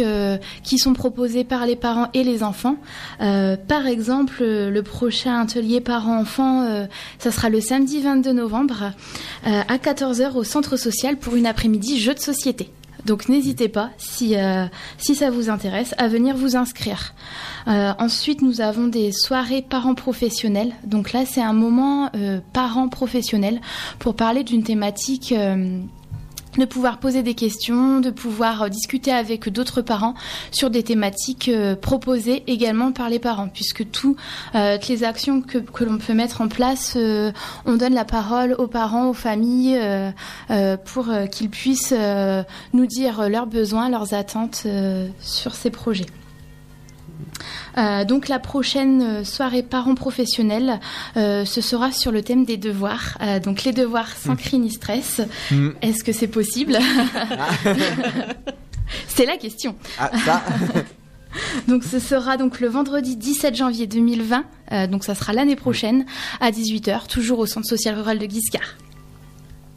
qui sont proposées par les parents et les enfants. Par exemple, le prochain atelier parents-enfants, ça sera le samedi 22 novembre à 14h au centre social pour une après-midi jeu de société. Donc n'hésitez pas, si, euh, si ça vous intéresse, à venir vous inscrire. Euh, ensuite, nous avons des soirées parents professionnels. Donc là, c'est un moment euh, parents professionnels pour parler d'une thématique... de pouvoir poser des questions, de pouvoir euh, discuter avec d'autres parents sur des thématiques euh, proposées également par les parents, puisque tout, euh, toutes les actions que, que l'on peut mettre en place, on donne la parole aux parents, aux familles, pour qu'ils puissent nous dire leurs besoins, leurs attentes sur ces projets. Euh, donc la prochaine euh, soirée parents professionnels, euh, ce sera sur le thème des devoirs. Euh, donc les devoirs sans cri ni stress. Hmm. Est-ce que c'est possible C'est la question. Ah, ça Donc ce sera donc le vendredi 17 janvier 2020, euh, donc ça sera l'année prochaine à 18h, toujours au centre social rural de Guiscard.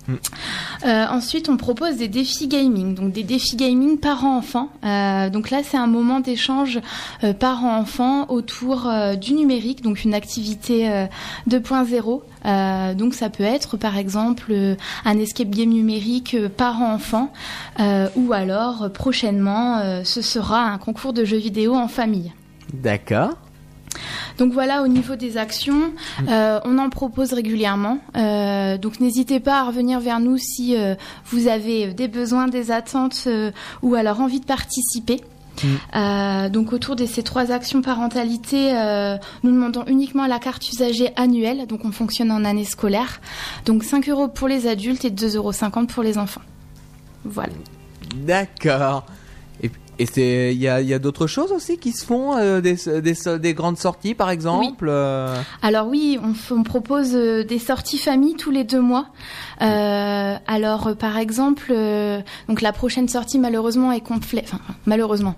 Euh, ensuite, on propose des défis gaming, donc des défis gaming parents-enfants. Euh, donc là, c'est un moment d'échange euh, parents-enfants autour euh, du numérique, donc une activité euh, 2.0 Euh, donc ça peut être par exemple un escape game numérique parent-enfant euh, ou alors prochainement ce sera un concours de jeux vidéo en famille. D'accord. Donc voilà, au niveau des actions, euh, on en propose régulièrement. Euh, donc n'hésitez pas à revenir vers nous si euh, vous avez des besoins, des attentes ou alors envie de participer. Euh, donc autour de ces trois actions parentalité, euh, nous demandons uniquement la carte usagée annuelle, donc on fonctionne en année scolaire. Donc 5 euros pour les adultes et 2,50 euros pour les enfants. Voilà. D'accord. Et, c'est, il y a, il y a d'autres choses aussi qui se font, euh, des, des, des grandes sorties par exemple. euh, Alors oui, on, propose euh, des sorties famille tous les deux mois. Alors par exemple, donc la prochaine sortie malheureusement est complète. Enfin malheureusement.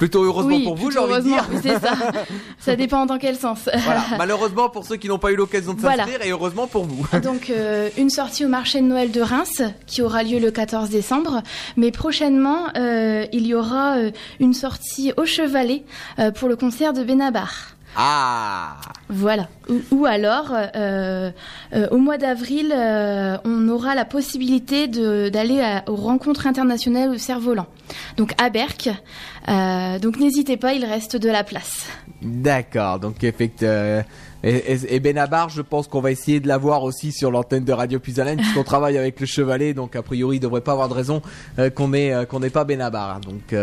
Plutôt heureusement Oui, pour vous, j'ai envie de dire. c'est ça. ça dépend dans quel sens. Voilà. Malheureusement pour ceux qui n'ont pas eu l'occasion de Voilà. s'inscrire et heureusement pour vous. Donc euh, une sortie au marché de Noël de Reims qui aura lieu le 14 décembre, mais prochainement euh, il y aura euh, une sortie au Chevalet euh, pour le concert de Benabar. Ah. Voilà. Ou, ou alors, euh, euh, au mois d'avril, euh, on aura la possibilité d'aller aux rencontres internationales au cerf-volant. Donc à Berck. Donc n'hésitez pas, il reste de la place. D'accord, donc effectivement. Et, et, et Benabar, je pense qu'on va essayer de l'avoir aussi sur l'antenne de Radio Puisalène, puisqu'on travaille avec le Chevalet, donc a priori il devrait pas avoir de raison qu'on ait qu'on n'ait pas Benabar. Donc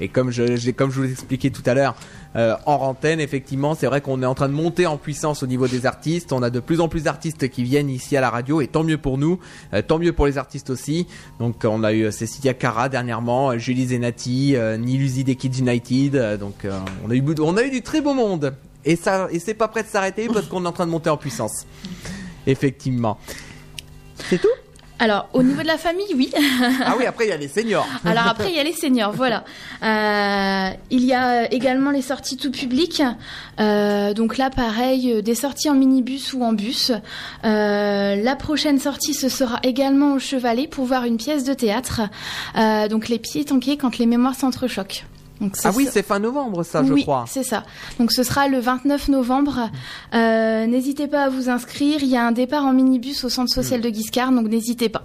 et comme je comme je vous l'expliquais tout à l'heure euh, en antenne, effectivement, c'est vrai qu'on est en train de monter en puissance au niveau des artistes. On a de plus en plus d'artistes qui viennent ici à la radio, et tant mieux pour nous, euh, tant mieux pour les artistes aussi. Donc on a eu euh, Cecilia Cara dernièrement, euh, Julie Zenati, euh, Nilusi des Kids United. euh, donc euh, on a eu on a eu du très beau monde. Et et c'est pas prêt de s'arrêter parce qu'on est en train de monter en puissance. Effectivement. C'est tout? Alors au niveau de la famille, oui. Ah oui, après il y a les seniors. Alors après, il y a les seniors, voilà. Euh, il y a également les sorties tout public. Euh, donc là, pareil, euh, des sorties en minibus ou en bus. Euh, la prochaine sortie, ce sera également au Chevalet pour voir une pièce de théâtre. Euh, donc les pieds tanqués quand les mémoires s'entrechoquent. Donc, Ah oui, c'est fin novembre ça, je oui, crois. c'est ça. Donc ce sera le 29 novembre. Euh, n'hésitez pas à vous inscrire. Il y a un départ en minibus au centre social de Guiscard, donc n'hésitez pas.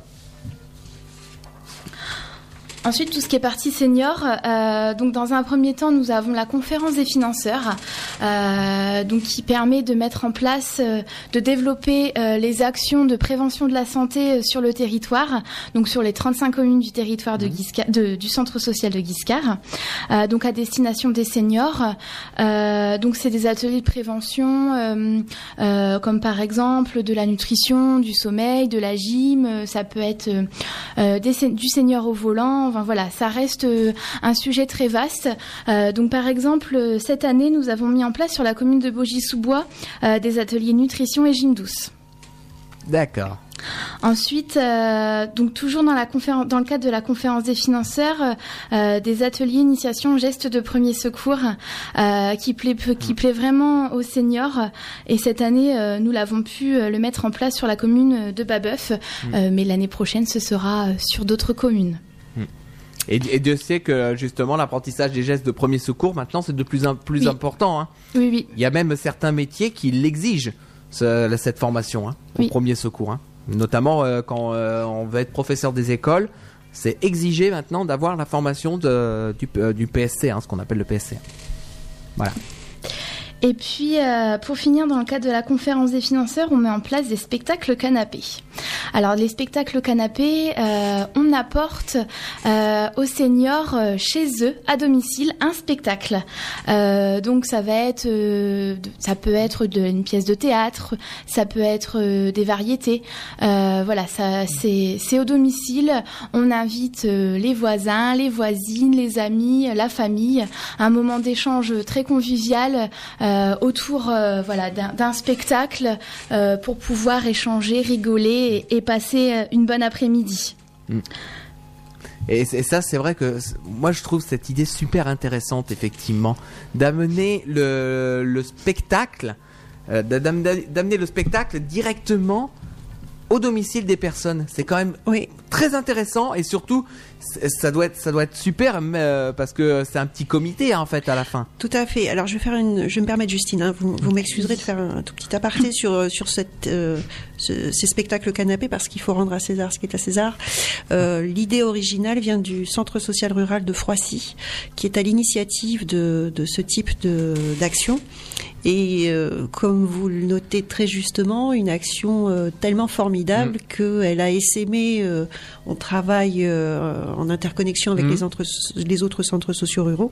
Ensuite, tout ce qui est partie senior. euh, donc, dans un premier temps, nous avons la conférence des financeurs, euh, donc qui permet de mettre en place, euh, de développer euh, les actions de prévention de la santé euh, sur le territoire, donc sur les 35 communes du territoire de Guiscard, de- du centre social de Guiscard, euh, donc à destination des seniors. Euh, donc, c'est des ateliers de prévention, euh, euh, comme par exemple de la nutrition, du sommeil, de la gym. Ça peut être des du senior au volant. Enfin voilà, ça reste euh, un sujet très vaste. Euh, donc par exemple, euh, cette année, nous avons mis en place sur la commune de Bogy-sous-Bois euh, des ateliers nutrition et gym douce. D'accord. Ensuite, euh, donc toujours dans la conférence, dans le cadre de la conférence des financeurs, euh, des ateliers initiation gestes de premier secours euh, qui plaît qui plaît vraiment aux seniors. Et cette année, nous l'avons pu le mettre en place sur la commune de Babeuf, Euh, mais l'année prochaine, ce sera sur d'autres communes. Et, et Dieu sait que justement l'apprentissage des gestes de premier secours maintenant c'est de plus en plus Oui. important. Hein. Oui, oui. Il y a même certains métiers qui l'exigent ce- cette formation hein, au Oui. premier secours. Hein. Notamment euh, quand euh, on veut être professeur des écoles, c'est exigé maintenant d'avoir la formation de, du, euh, du PSC, hein, ce qu'on appelle le PSC. Voilà. Et puis, euh, pour finir, dans le cadre de la conférence des financeurs, on met en place des spectacles canapés. Alors, les spectacles canapés, euh, on apporte euh, aux seniors euh, chez eux, à domicile, un spectacle. Euh, donc, ça va être, euh, ça peut être une pièce de théâtre, ça peut être des variétés. Voilà, c'est, au domicile. On invite les voisins, les voisines, les amis, la famille, un moment d'échange très convivial euh, autour euh, voilà d'un d'un spectacle euh, pour pouvoir échanger, rigoler et, et passer euh, une bonne après-midi. Et, c'est- ça, c'est vrai que moi, je trouve cette idée super intéressante, effectivement, d'amener le, le spectacle, euh, d'am- d'amener le spectacle directement au domicile des personnes. C'est quand même Oui. très intéressant et surtout ça doit être ça doit être super mais, euh, parce que c'est un petit comité hein, en fait à la fin. Tout à fait. Alors je vais faire une, je vais me permettre Justine, hein, vous, vous m'excuserez de faire un tout petit aparté sur euh, sur cette euh, ce- ces spectacles canapés parce qu'il faut rendre à César ce qui est à César. Euh, L'idée originale vient du Centre social rural de Froissy, qui est à l'initiative de de ce type de d'action. Et euh, comme vous le notez très justement, une action euh, tellement formidable qu'elle a essaimé. euh, on travaille euh, en interconnexion avec Mhm. les, entre- les autres centres sociaux ruraux.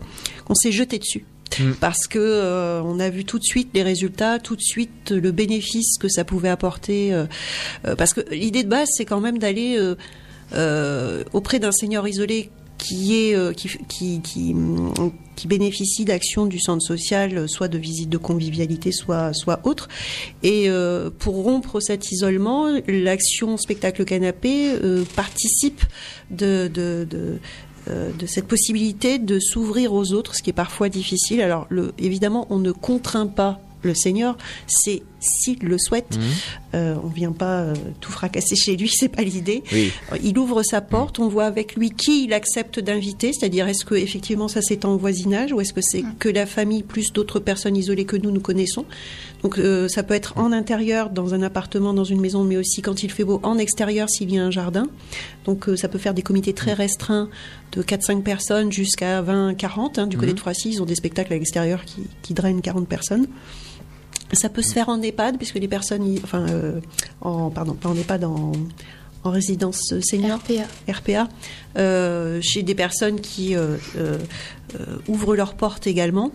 On s'est jeté dessus Mhm. parce que euh, on a vu tout de suite les résultats, tout de suite le bénéfice que ça pouvait apporter. euh, euh, parce que l'idée de base, c'est quand même d'aller euh, euh, auprès d'un senior isolé qui est euh, qui, qui, hum, qui bénéficie d'actions du centre social, euh, soit de visites de convivialité, soit soit autre. Et euh, pour rompre cet isolement, l'action spectacle canapé participe de, de, de cette possibilité de s'ouvrir aux autres, ce qui est parfois difficile. Alors, évidemment, on ne contraint pas le senior, c'est s'il le souhaite. Euh, on vient pas euh, tout fracasser chez lui, c'est pas l'idée. Oui. Il ouvre sa porte, on voit avec lui qui il accepte d'inviter, c'est-à-dire est-ce que effectivement ça c'est en voisinage ou est-ce que c'est que la famille plus d'autres personnes isolées que nous nous connaissons. Donc euh, ça peut être en intérieur dans un appartement, dans une maison, mais aussi quand il fait beau en extérieur s'il y a un jardin. Donc euh, ça peut faire des comités très restreints de 4-5 personnes jusqu'à 20-40. hein. Du côté de Froissy, ils ont des spectacles à l'extérieur qui, qui drainent 40 personnes. Ça peut se faire en EHPAD, puisque les personnes, y- enfin, euh, en, pardon, pas en EHPAD, en, en résidence senior, RPA. RPA, euh, chez des personnes qui euh, ouvrent leurs portes également.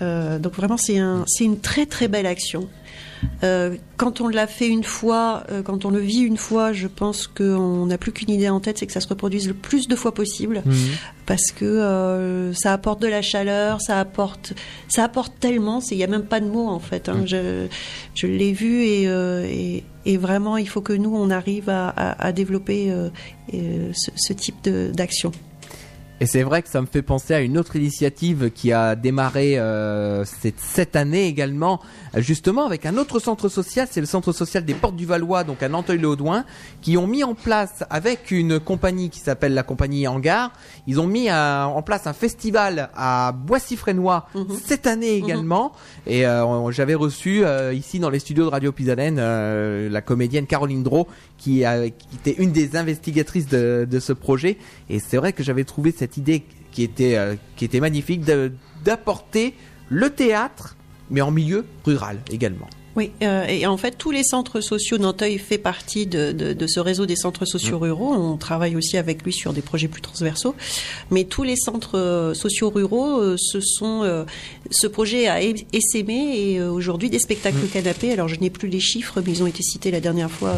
Donc vraiment, c'est un, c'est une très très belle action. Euh, quand on l'a fait une fois, euh, quand on le vit une fois, je pense qu'on n'a plus qu'une idée en tête, c'est que ça se reproduise le plus de fois possible, parce que euh, ça apporte de la chaleur, ça apporte, ça apporte tellement, il n'y a même pas de mots en fait. hein. Je, je l'ai vu et, et, et vraiment, il faut que nous, on arrive à, à- à développer ce, ce type d'action. Et c'est vrai que ça me fait penser à une autre initiative qui a démarré euh, cette, cette année également, justement avec un autre centre social, c'est le centre social des Portes du Valois, donc à Nanteuil-le-Haudouin, qui ont mis en place avec une compagnie qui s'appelle la compagnie Hangar, ils ont mis un- en place un festival à Boissy-Frénois cette année également. Et euh, j'avais reçu euh, ici dans les studios de Radio Pisalène euh, la comédienne Caroline Drault qui, a- qui était une des investigatrices de, de ce projet. Et c'est vrai que j'avais trouvé cette idée qui était, euh, qui était magnifique d'apporter le théâtre, mais en milieu rural également. Oui, euh, et en fait, tous les centres sociaux, Nanteuil fait partie de, de, de ce réseau des centres sociaux ruraux. On travaille aussi avec lui sur des projets plus transversaux. Mais tous les centres euh, sociaux ruraux, euh, ce sont, euh, ce projet a essaimé et aujourd'hui des spectacles canapés. Alors, je n'ai plus les chiffres, mais ils ont été cités la dernière fois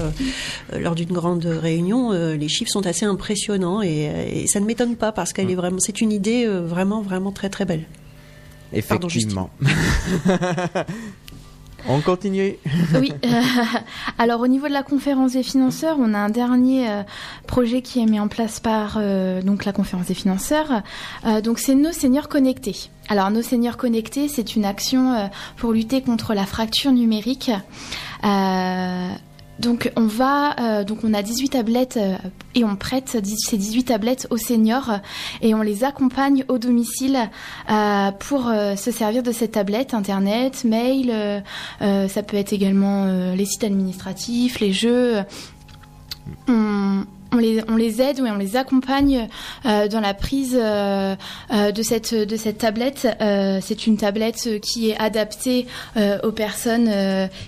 euh, lors d'une grande réunion. Les chiffres sont assez impressionnants et, et ça ne m'étonne pas parce qu'elle est vraiment, c'est une idée vraiment, vraiment très, très belle. Pardon, Effectivement. on continue. Oui. euh, alors au niveau de la conférence des financeurs, on a un dernier euh, projet qui est mis en place par euh, donc la conférence des financeurs. Donc c'est nos seniors connectés. Alors nos seniors connectés, c'est une action pour lutter contre la fracture numérique. Euh, donc on va, euh, donc on a 18 tablettes euh, et on prête 10 ces 18 tablettes aux seniors et on les accompagne au domicile euh, pour euh, se servir de ces tablettes, internet, mail, euh, euh, ça peut être également euh, les sites administratifs, les jeux. On les, on les aide et on les accompagne euh, dans la prise euh, euh, de, cette, de cette tablette. C'est une tablette qui est adaptée aux personnes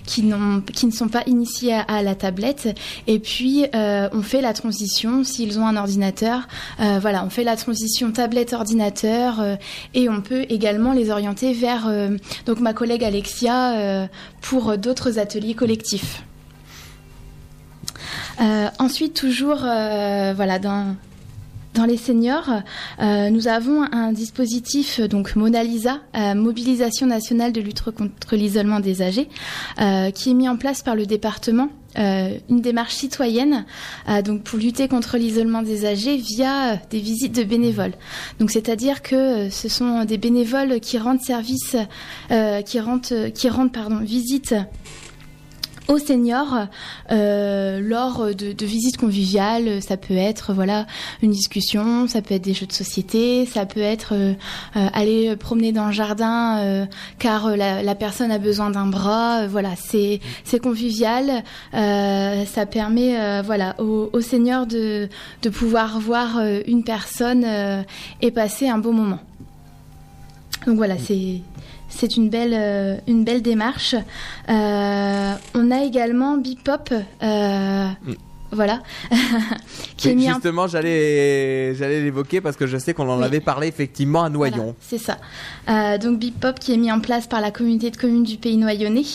qui, n'ont, qui ne sont pas initiées à, à la tablette. Et puis, on fait la transition, s'ils ont un ordinateur, voilà, on fait la transition tablette-ordinateur et on peut également les orienter vers donc ma collègue Alexia pour d'autres ateliers collectifs. Euh, ensuite, toujours, euh, voilà, dans dans les seniors, euh, nous avons un dispositif, donc Mona Lisa, mobilisation nationale de lutte contre l'isolement des âgés, qui est mis en place par le département. une démarche citoyenne, donc pour lutter contre l'isolement des âgés via des visites de bénévoles. Donc c'est-à-dire que ce sont des bénévoles qui rendent service, qui rendent, qui rendent pardon visite aux seniors euh, lors de, de, visites conviviales. Ça peut être voilà une discussion, ça peut être des jeux de société, ça peut être euh, euh aller promener dans le jardin euh, car la, la, personne a besoin d'un bras. voilà, c'est c'est convivial. ça permet voilà aux, aux, seniors de de pouvoir voir une personne et passer un bon moment. Donc voilà, c'est c'est une belle, euh, une belle démarche. Euh, on a également Bipop. Euh, mm. Voilà. qui est mis justement, j'allais, j'allais l'évoquer parce que je sais qu'on en avait parlé effectivement à Noyon. c'est ça. donc Bipop qui est mis en place par la communauté de communes du pays noyonnais.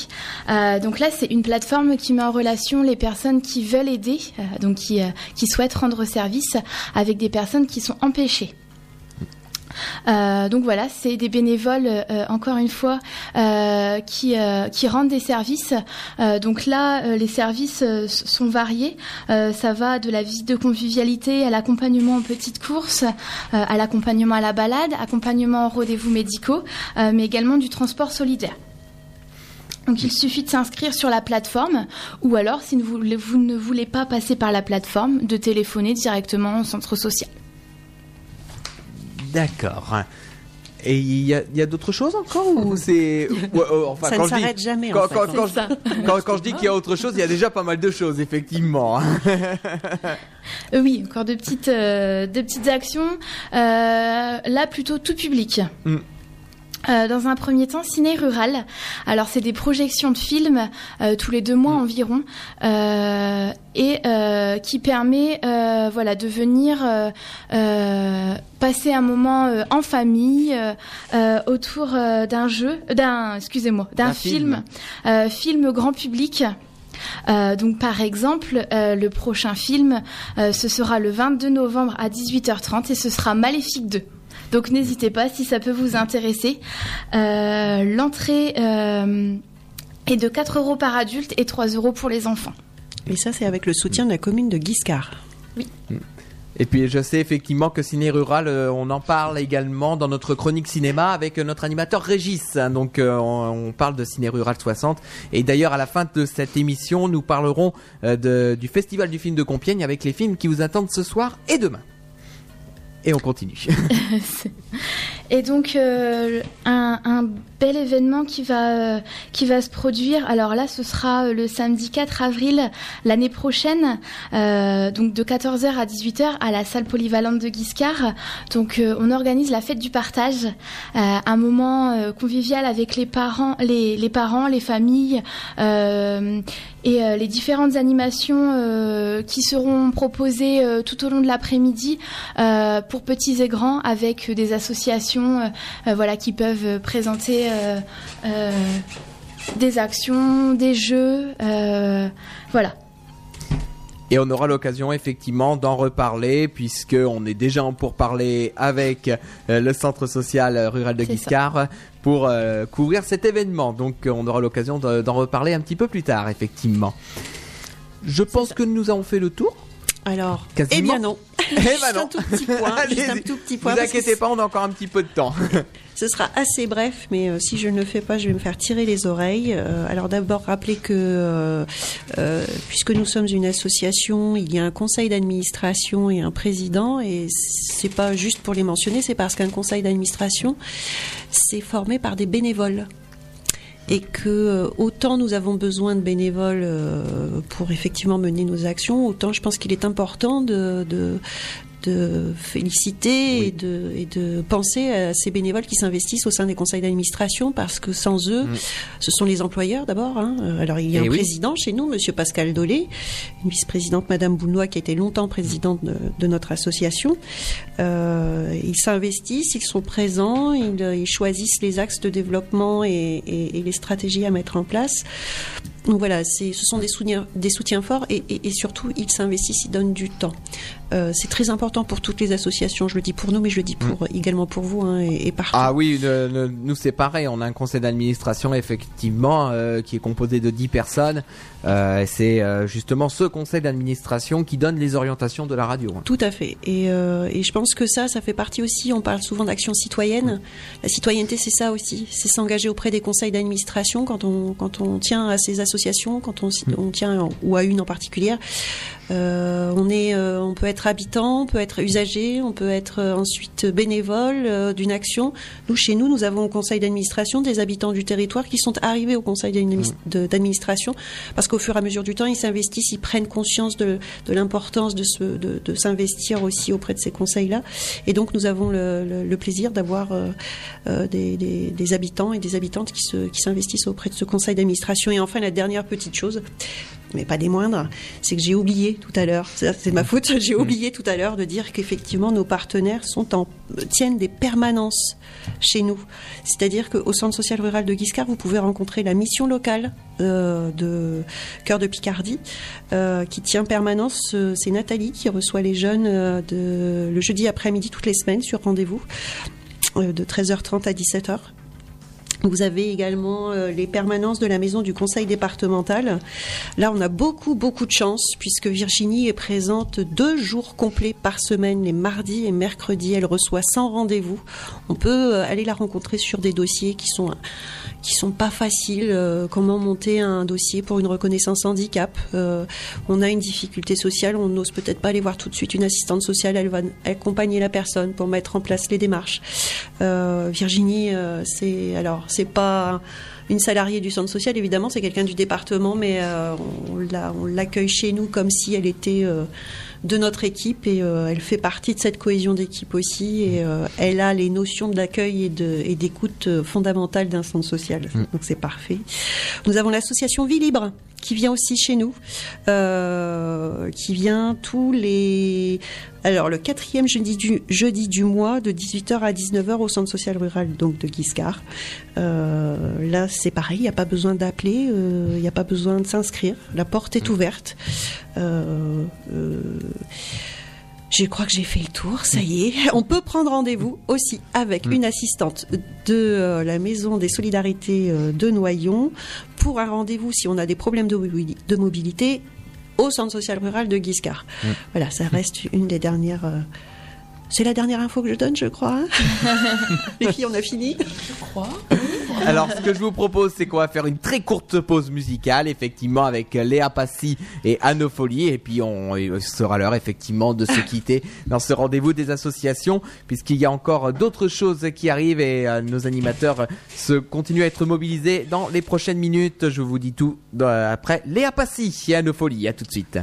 donc là, c'est une plateforme qui met en relation les personnes qui veulent aider, donc qui, qui souhaitent rendre service avec des personnes qui sont empêchées. Euh, donc voilà, c'est des bénévoles, euh, encore une fois, euh, qui, qui rendent des services. donc là, les services sont variés. ça va de la visite de convivialité à l'accompagnement en petites courses, à l'accompagnement à la balade, accompagnement en rendez-vous médicaux, mais également du transport solidaire. Donc il suffit de s'inscrire sur la plateforme ou alors si vous, vous, ne voulez pas passer par la plateforme, de téléphoner directement au centre social. D'accord. Et il y a, d'autres choses encore ou c'est euh, ça ne s'arrête jamais quand, quand, je dis qu'il y a autre chose, il y a déjà pas mal de choses effectivement. Euh, oui, encore de petites, euh, de petites actions. là, plutôt tout public. Mm. Euh, dans un premier temps, ciné rural. Alors c'est des projections de films euh, tous les deux mois mm. environ euh, et qui permet voilà de venir passer un moment en famille autour d'un jeu, d'un excusez-moi, d'un film, film, film grand public. donc par exemple, le prochain film, ce sera le 22 novembre à 18h30 et ce sera Maléfique 2. Donc n'hésitez pas si ça peut vous intéresser. Euh, l'entrée euh, est de 4 euros par adulte et 3 euros pour les enfants. Et ça, c'est avec le soutien de la commune de Guiscard. Oui. Et puis je sais effectivement que Ciné Rural, euh, on en parle également dans notre chronique cinéma avec notre animateur Régis. Donc on, parle de Ciné Rural 60. Et d'ailleurs à la fin de cette émission, nous parlerons du Festival du film de Compiègne avec les films qui vous attendent ce soir et demain. Et on continue. et donc euh, un, bel événement qui va euh, qui va se produire. Alors là, ce sera euh, le samedi 4 avril l'année prochaine, donc de 14h à 18h à la salle polyvalente de Guiscard. Donc on organise la fête du partage, un moment convivial avec les parents, les parents, les familles et les différentes animations qui seront proposées tout au long de l'après-midi pour petits et grands avec des associations voilà qui peuvent présenter euh, euh, des actions, des jeux, euh, voilà. Et on aura l'occasion effectivement d'en reparler puisque on est déjà en pourparler avec le centre social rural de Guiscard pour couvrir cet événement. Donc on aura l'occasion d'en reparler un petit peu plus tard effectivement. Je pense que nous avons fait le tour. Alors, eh bien non. Eh ben non. un tout petit point. un tout petit point. Vous inquiétez pas, on a encore un petit peu de temps. Ce sera assez bref, mais euh, si je ne le fais pas, je vais me faire tirer les oreilles. Euh, alors d'abord, rappeler que euh, puisque nous sommes une association, il y a un conseil d'administration et un président, et c'est pas juste pour les mentionner, c'est parce qu'un conseil d'administration, c'est formé par des bénévoles et que autant nous avons besoin de bénévoles pour effectivement mener nos actions, autant je pense qu'il est important de, de féliciter et, de, et de penser à ces bénévoles qui s'investissent au sein des conseils d'administration parce que sans eux, mm. ce sont les employeurs d'abord. Hein. Alors il y a eh un président chez nous, Monsieur Pascal Dolé, une vice-présidente Madame Bounois qui a été longtemps présidente de, notre association. Euh, ils s'investissent, ils sont présents, ils, choisissent les axes de développement et, et, les stratégies à mettre en place. Donc voilà, ce sont des soutiens, des soutiens forts et, et surtout ils s'investissent, ils donnent du temps. Euh, c'est très important pour toutes les associations. Je le dis pour nous, mais je le dis pour également pour vous hein, et, et partout. Ah oui, le- le- nous c'est pareil, on a un conseil d'administration effectivement euh, qui est composé de 10 personnes. Euh, c'est justement ce conseil d'administration qui donne les orientations de la radio. hein. Tout à fait. Et, et je pense que ça, ça fait partie aussi. On parle souvent d'action citoyenne. La citoyenneté, c'est ça aussi. C'est s'engager auprès des conseils d'administration quand on quand on tient à ces associations, quand on, on tient ou à une en particulier. Euh, on est, euh, on peut être habitant, on peut être usager, on peut être euh, ensuite bénévole euh, d'une action. Nous, chez nous, nous avons au conseil d'administration des habitants du territoire qui sont arrivés au conseil d'administration parce qu'au fur et à mesure du temps, ils s'investissent, ils prennent conscience de, de l'importance de, se, de, de s'investir aussi auprès de ces conseils-là. Et donc, nous avons le, le- le plaisir d'avoir euh, des, des- des habitants et des habitantes qui s'investissent auprès de ce conseil d'administration. Et enfin, la dernière petite chose, mais pas des moindres, c'est que j'ai oublié tout à l'heure, c'est ma faute, j'ai oublié tout à l'heure de dire qu'effectivement nos partenaires sont en, tiennent des permanences chez nous. C'est-à-dire qu'au centre social rural de Guiscard, vous pouvez rencontrer la mission locale euh, de Cœur de Picardie euh, qui tient permanence. euh, C'est Nathalie qui reçoit les jeunes euh, de, le jeudi après-midi toutes les semaines sur rendez-vous de 13h30 à 17h. Vous avez également euh, les permanences de la maison du conseil départemental. Là, on a beaucoup, beaucoup de chance puisque Virginie est présente deux jours complets par semaine, les mardis et mercredis. Elle reçoit 100 rendez-vous. On peut euh, aller la rencontrer sur des dossiers qui sont qui sont pas faciles. euh, comment monter un dossier pour une reconnaissance handicap? On a une difficulté sociale, on n'ose peut-être pas aller voir tout de suite une assistante sociale. Elle va accompagner la personne pour mettre en place les démarches. Virginie, c'est alors c'est pas une salariée du centre social, évidemment, c'est quelqu'un du département, mais euh, on l'a- on l'accueille chez nous comme si elle était euh, de notre équipe et euh, elle fait partie de cette cohésion d'équipe aussi et euh, elle a les notions de l'accueil et d'écoute fondamentales d'un centre social. Donc c'est parfait. Nous avons l'association Vie Libre qui vient aussi chez nous, euh, qui vient tous les alors le quatrième jeudi du, jeudi du mois de 18h à 19h au centre social rural donc de Guiscard. Euh, là c'est pareil, il n'y a pas besoin d'appeler, euh, il n'y a pas besoin de s'inscrire, la porte est ouverte. Euh, euh, je crois que j'ai fait le tour, ça y est. On peut prendre rendez-vous aussi avec une assistante de euh, la Maison des Solidarités euh, de Noyon pour un rendez-vous si on a des problèmes de, mobili- de mobilité au centre social rural de Guiscard. Voilà, ça reste une des dernières. Euh, C'est la dernière info que je donne, je crois. Les filles, on a fini. Je crois. Alors, ce que je vous propose, c'est qu'on va faire une très courte pause musicale, effectivement, avec Léa Passy et Anne Folie. Et puis, on il sera l'heure, effectivement, de se quitter dans ce rendez-vous des associations, puisqu'il y a encore d'autres choses qui arrivent et euh, nos animateurs se continuent à être mobilisés dans les prochaines minutes. Je vous dis tout euh, après Léa Passy et Anne Folie. À tout de suite.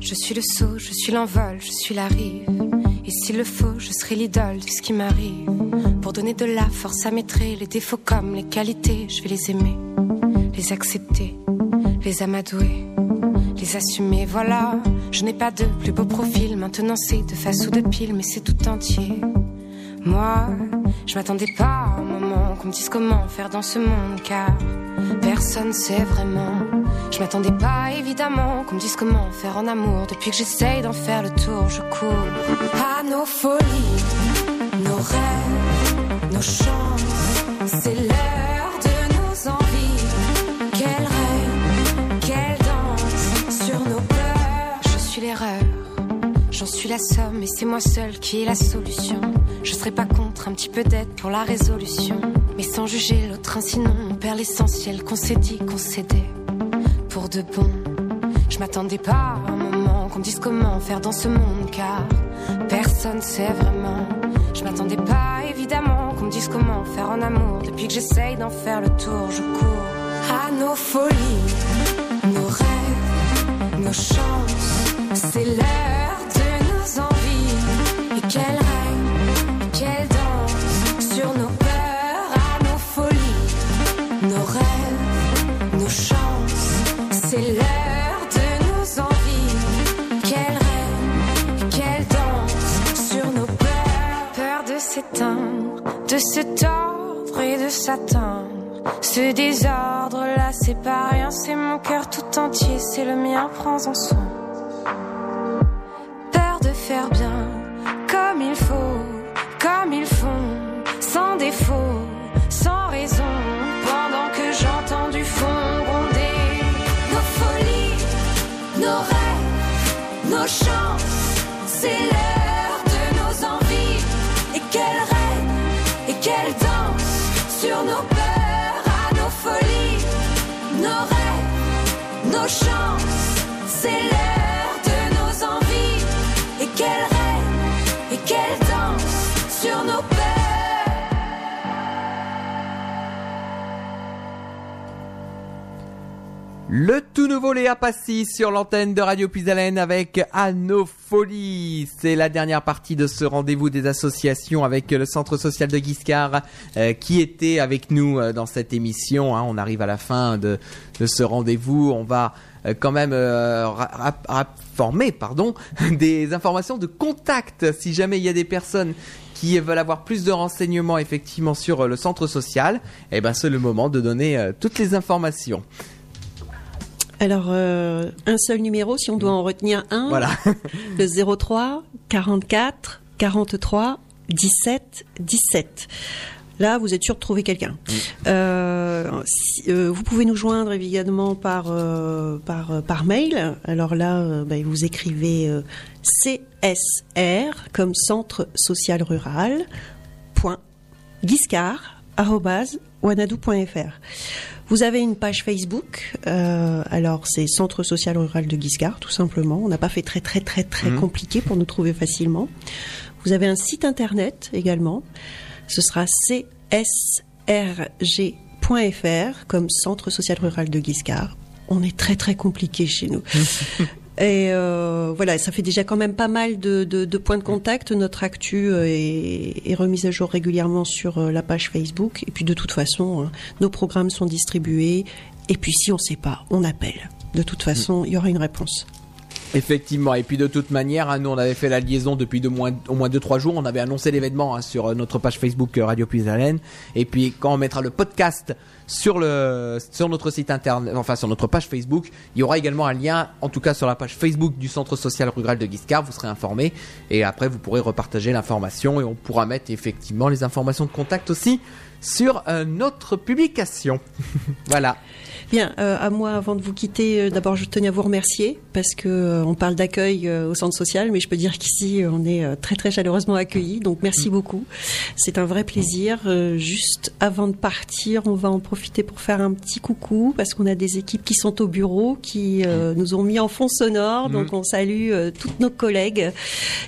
Je suis le saut, je suis l'envol, je suis la rive. Et s'il le faut, je serai l'idole de ce qui m'arrive. Pour donner de la force à mes traits, les défauts comme les qualités, je vais les aimer, les accepter, les amadouer, les assumer. Voilà, je n'ai pas de plus beau profil, maintenant c'est de face ou de pile, mais c'est tout entier. Moi, je m'attendais pas à un moment qu'on me dise comment faire dans ce monde, car personne sait vraiment. Je m'attendais pas évidemment qu'on me dise comment faire en amour. Depuis que j'essaye d'en faire le tour, je cours à nos folies, nos rêves, nos chances. C'est l'heure de nos envies. Quel rêve, quelle danse sur nos peurs. Je suis l'erreur. J'en suis la somme et c'est moi seule qui ai la solution. Je serai pas contre un petit peu d'aide pour la résolution. Mais sans juger l'autre, hein, sinon on perd l'essentiel qu'on s'est dit, qu'on s'aidait. De bon, je m'attendais pas à un moment qu'on me dise comment faire dans ce monde, car personne sait vraiment. Je m'attendais pas évidemment qu'on me dise comment faire en amour. Depuis que j'essaye d'en faire le tour, je cours à nos folies, nos rêves, nos chances. C'est l'heure de nos envies. Et quel de se tordre et de s'atteindre. Ce désordre là, c'est pas rien, c'est mon cœur tout entier, c'est le mien, prends-en soin. Peur de faire bien, comme il faut, comme ils font, sans défaut, sans raison, pendant que j'entends du fond gronder nos folies, nos rêves, nos chances, c'est rêves, Le tout nouveau Léa Passy sur l'antenne de Radio Puisalène avec Anofolie. C'est la dernière partie de ce rendez-vous des associations avec le Centre Social de Guiscard euh, qui était avec nous euh, dans cette émission. hein. On arrive à la fin de, ce rendez-vous. On va euh, quand même euh, former pardon, des informations de contact si jamais il y a des personnes qui veulent avoir plus de renseignements effectivement sur le centre social. Eh ben c'est le moment de donner toutes les informations. Alors, euh, un seul numéro, si on doit en retenir un. Voilà. Le 03 44 43 17 17. Là, vous êtes sûr de trouver quelqu'un. Euh, si- euh, vous pouvez nous joindre évidemment par euh, par euh, par mail. Alors là, ben, vous écrivez euh, CSR comme Centre Social Rural. Point. Vous avez une page Facebook. euh, alors c'est Centre Social Rural de Guiscard, tout simplement. On n'a pas fait très très très très Mhm. compliqué pour nous trouver facilement. Vous avez un site internet également. Ce sera csrg.fr comme Centre Social Rural de Guiscard. On est très très compliqué chez nous. Et euh, voilà, ça fait déjà quand même pas mal de, de- de points de contact. Notre actu euh, est, est remise à jour régulièrement sur euh, la page Facebook. Et puis de toute façon, hein, nos programmes sont distribués. Et puis si on ne sait pas, on appelle. De toute façon, il y aura une réponse. Effectivement, et puis de toute manière, hein, nous on avait fait la liaison depuis au moins 2-3 jours, on avait annoncé l'événement hein, sur euh, notre page Facebook euh, Radio Puisalène, et puis quand on mettra le podcast sur notre site internet, enfin sur notre page Facebook, il y aura également un lien, en tout cas sur la page Facebook du Centre Social Rural de Guiscard, vous serez informé, et après vous pourrez repartager l'information, et on pourra mettre effectivement les informations de contact aussi sur euh, notre publication. voilà. Bien, euh, à moi, avant de vous quitter, euh, d'abord je tenais à vous remercier parce que euh, on parle d'accueil euh, au centre social, mais je peux dire qu'ici on est euh, très très chaleureusement accueillis. Donc merci beaucoup. C'est un vrai plaisir. Euh, juste avant de partir, on va en profiter pour faire un petit coucou parce qu'on a des équipes qui sont au bureau, qui euh, nous ont mis en fond sonore. Donc on salue euh, toutes nos collègues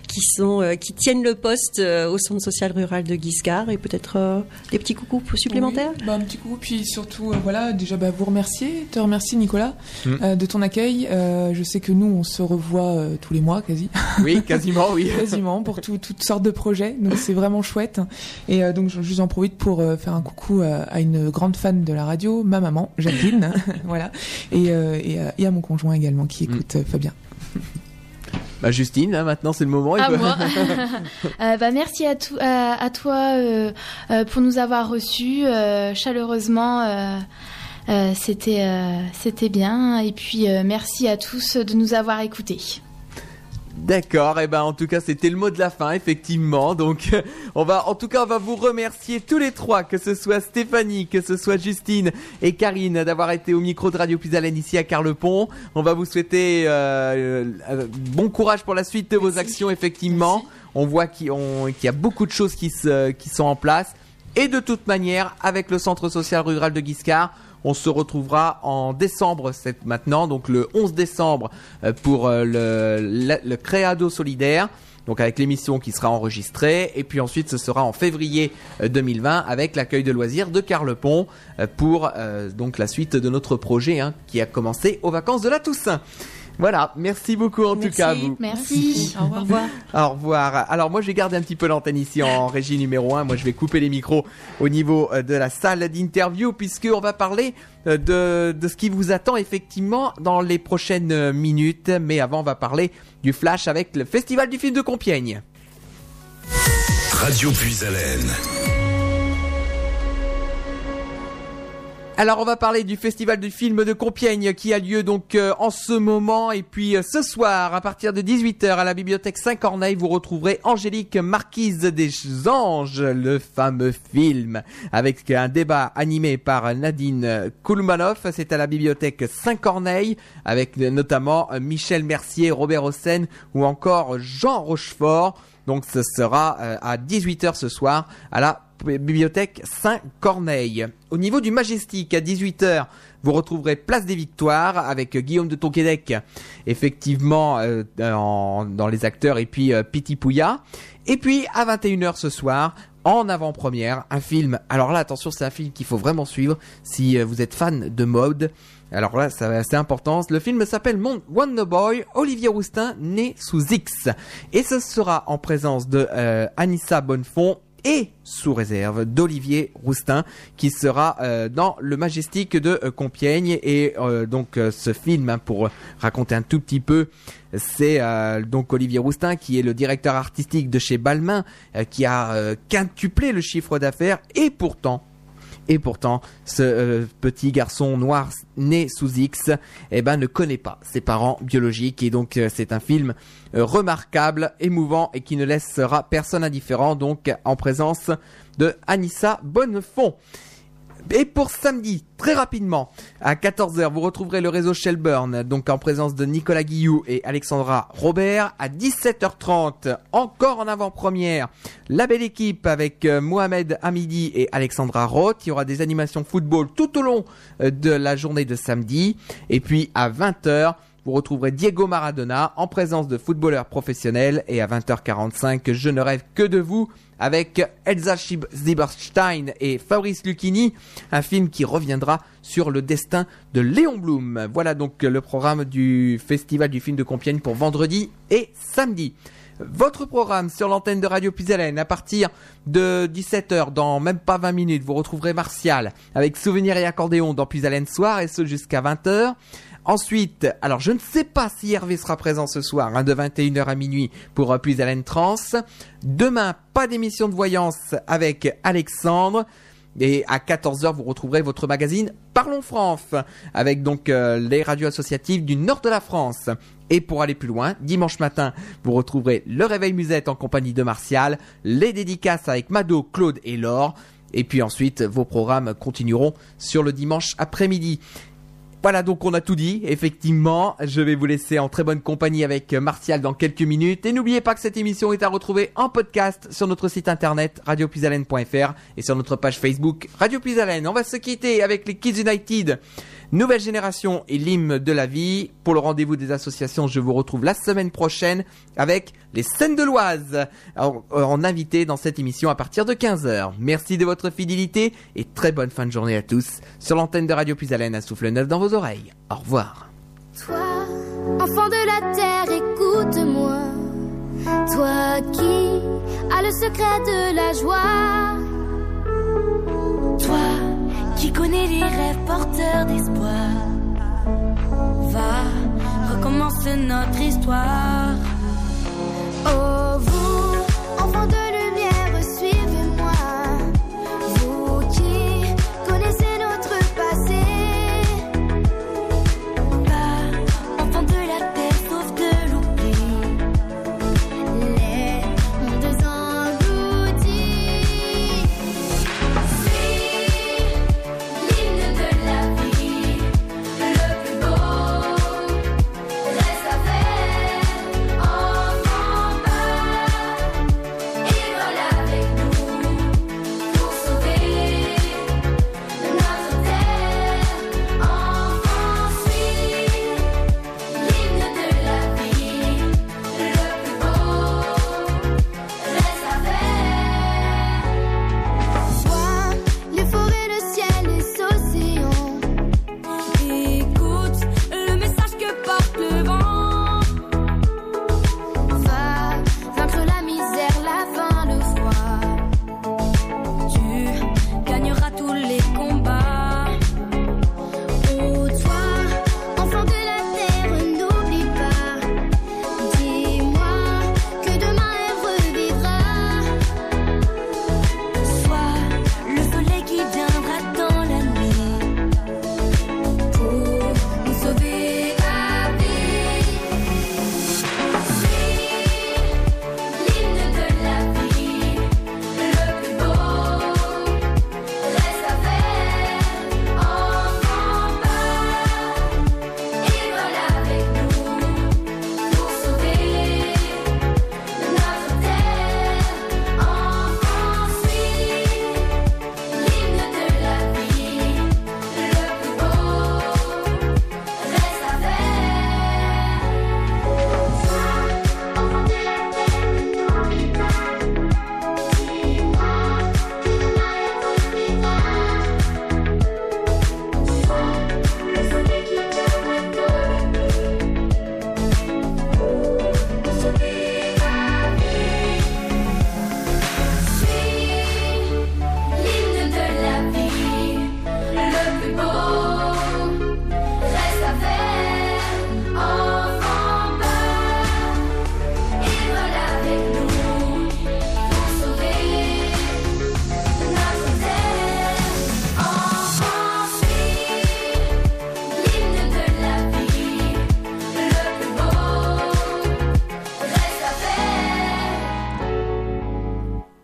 qui sont euh, qui tiennent le poste euh, au centre social rural de Guiscard et peut-être euh, des petits coucous supplémentaires? Oui, bah, un petit coup, puis surtout, euh, voilà, déjà bah, vous remercier, te remercier Nicolas Mm. euh, de ton accueil. Euh, je sais que nous, on se revoit euh, tous les mois quasi. Oui, quasiment, oui. quasiment pour tout- toutes sortes de projets. Donc c'est vraiment chouette. Et euh, donc je, je vous en profite pour euh, faire un coucou euh, à une grande fan de la radio, ma maman Jacqueline, voilà, et, euh, et, euh, et à mon conjoint également qui écoute euh, Fabien. Bah Justine, là, maintenant c'est le moment. À moi. Euh, bah, merci à, tout- à, à toi euh, euh, pour nous avoir reçus euh, chaleureusement. Euh, c'était euh, c'était bien et puis euh, merci à tous de nous avoir écoutés. D'accord, et ben en tout cas c'était le mot de la fin effectivement. Donc on va en tout cas on va vous remercier tous les trois, que ce soit Stéphanie, que ce soit Justine et Karine d'avoir été au micro de Radio Puisalène ici à Carlepont. On va vous souhaiter euh, euh, bon courage pour la suite de vos actions effectivement. On voit qu'il y, a beaucoup de choses qui, se, qui sont en place. Et de toute manière, avec le Centre Social Rural de Guiscard, on se retrouvera en décembre maintenant, donc le 11 décembre euh, pour euh, le, Créado solidaire. Donc avec l'émission qui sera enregistrée et puis ensuite ce sera en février euh, 2020 avec l'accueil de loisirs de Carlepont euh, pour euh, donc la suite de notre projet hein, qui a commencé aux vacances de la Toussaint. Voilà, merci beaucoup en tout cas à vous. Merci. Au revoir. Au revoir. Alors moi je vais garder un petit peu l'antenne ici en régie numéro 1. Moi je vais couper les micros au niveau euh, de la salle d'interview puisqu'on va parler euh, de, de ce qui vous attend effectivement dans les prochaines euh, minutes. Mais avant on va parler du flash avec le Festival du film de Compiègne. Radio Puisalène. Alors on va parler du festival du film de Compiègne qui a lieu donc euh, en ce moment et puis euh, ce soir à partir de 18h à la bibliothèque Saint-Corneille vous retrouverez Angélique Marquise des Anges, le fameux film avec un débat animé par Nadine Koulmanoff, c'est à la bibliothèque Saint-Corneille avec notamment euh, Michel Mercier, Robert Hossein ou encore Jean Rochefort. Donc ce sera à 18h ce soir à la bibliothèque Saint-Corneille. Au niveau du Majestic, à 18h, vous retrouverez Place des Victoires avec Guillaume de Tonquédec, effectivement euh, dans, les acteurs, et puis euh, Piti Pouya. Et puis à 21h ce soir, en avant-première, un film. Alors là, attention, c'est un film qu'il faut vraiment suivre si euh, vous êtes fan de mode. Alors là, c'est important. Le film s'appelle Mon- Wonder Boy, Olivier Roustin, né sous X. Et ce sera en présence de euh, Anissa Bonnefond et sous réserve d'Olivier Roustin qui sera euh, dans le Majestic de euh, Compiègne. Et euh, donc ce film hein, pour raconter un tout petit peu c'est donc Olivier Roustin qui est le directeur artistique de chez Balmain qui a quintuplé le chiffre d'affaires. Et pourtant et pourtant, ce euh, petit garçon noir né sous X, eh ben, ne connaît pas ses parents biologiques. Et donc, euh, c'est un film euh, remarquable, émouvant et qui ne laissera personne indifférent. Donc, en présence de Anissa Bonnefond. Et pour samedi, très rapidement, à 14h, vous retrouverez le réseau Shelburne, donc en présence de Nicolas Guillou et Alexandra Robert. À 17h30, encore en avant-première, la belle équipe avec euh, Mohamed Hamidi et Alexandra Roth. Il y aura des animations football tout au long euh, de la journée de samedi. Et puis à 20h, vous retrouverez Diego Maradona en présence de footballeurs professionnels. Et à 20h45, je ne rêve que de vous avec Elsa Zieberstein et Fabrice Lucchini, un film qui reviendra sur le destin de Léon Blum. Voilà donc le programme du Festival du film de Compiègne pour vendredi et samedi. Votre programme sur l'antenne de Radio Puisalène à partir de 17h dans même pas 20 minutes, vous retrouverez Martial avec Souvenirs et accordéon dans Puisalène Soir et ce jusqu'à 20h. Ensuite, alors je ne sais pas si Hervé sera présent ce soir, hein, de 21h à minuit pour euh, Puisalène Trans. Demain, pas d'émission de voyance avec Alexandre. Et à 14h, vous retrouverez votre magazine Parlons France, avec donc euh, les radios associatives du nord de la France. Et pour aller plus loin, dimanche matin, vous retrouverez le réveil musette en compagnie de Martial, les dédicaces avec Mado, Claude et Laure. Et puis ensuite, vos programmes continueront sur le dimanche après-midi. Voilà, donc on a tout dit. Effectivement, je vais vous laisser en très bonne compagnie avec Martial dans quelques minutes. Et n'oubliez pas que cette émission est à retrouver en podcast sur notre site internet radiopuisalène.fr et sur notre page Facebook Radio Puisalène. On va se quitter avec les Kids United. Nouvelle génération et l'hymne de la vie. Pour le rendez-vous des associations, je vous retrouve la semaine prochaine avec les scènes de l'Oise en, en invité dans cette émission à partir de 15h. Merci de votre fidélité et très bonne fin de journée à tous sur l'antenne de Radio Puisalène à souffle neuf dans vos oreilles. Au revoir. Toi, enfant de la terre, écoute-moi. Toi qui as le secret de la joie. Les rêves porteurs d'espoir. Va, recommence notre histoire. Oh, vous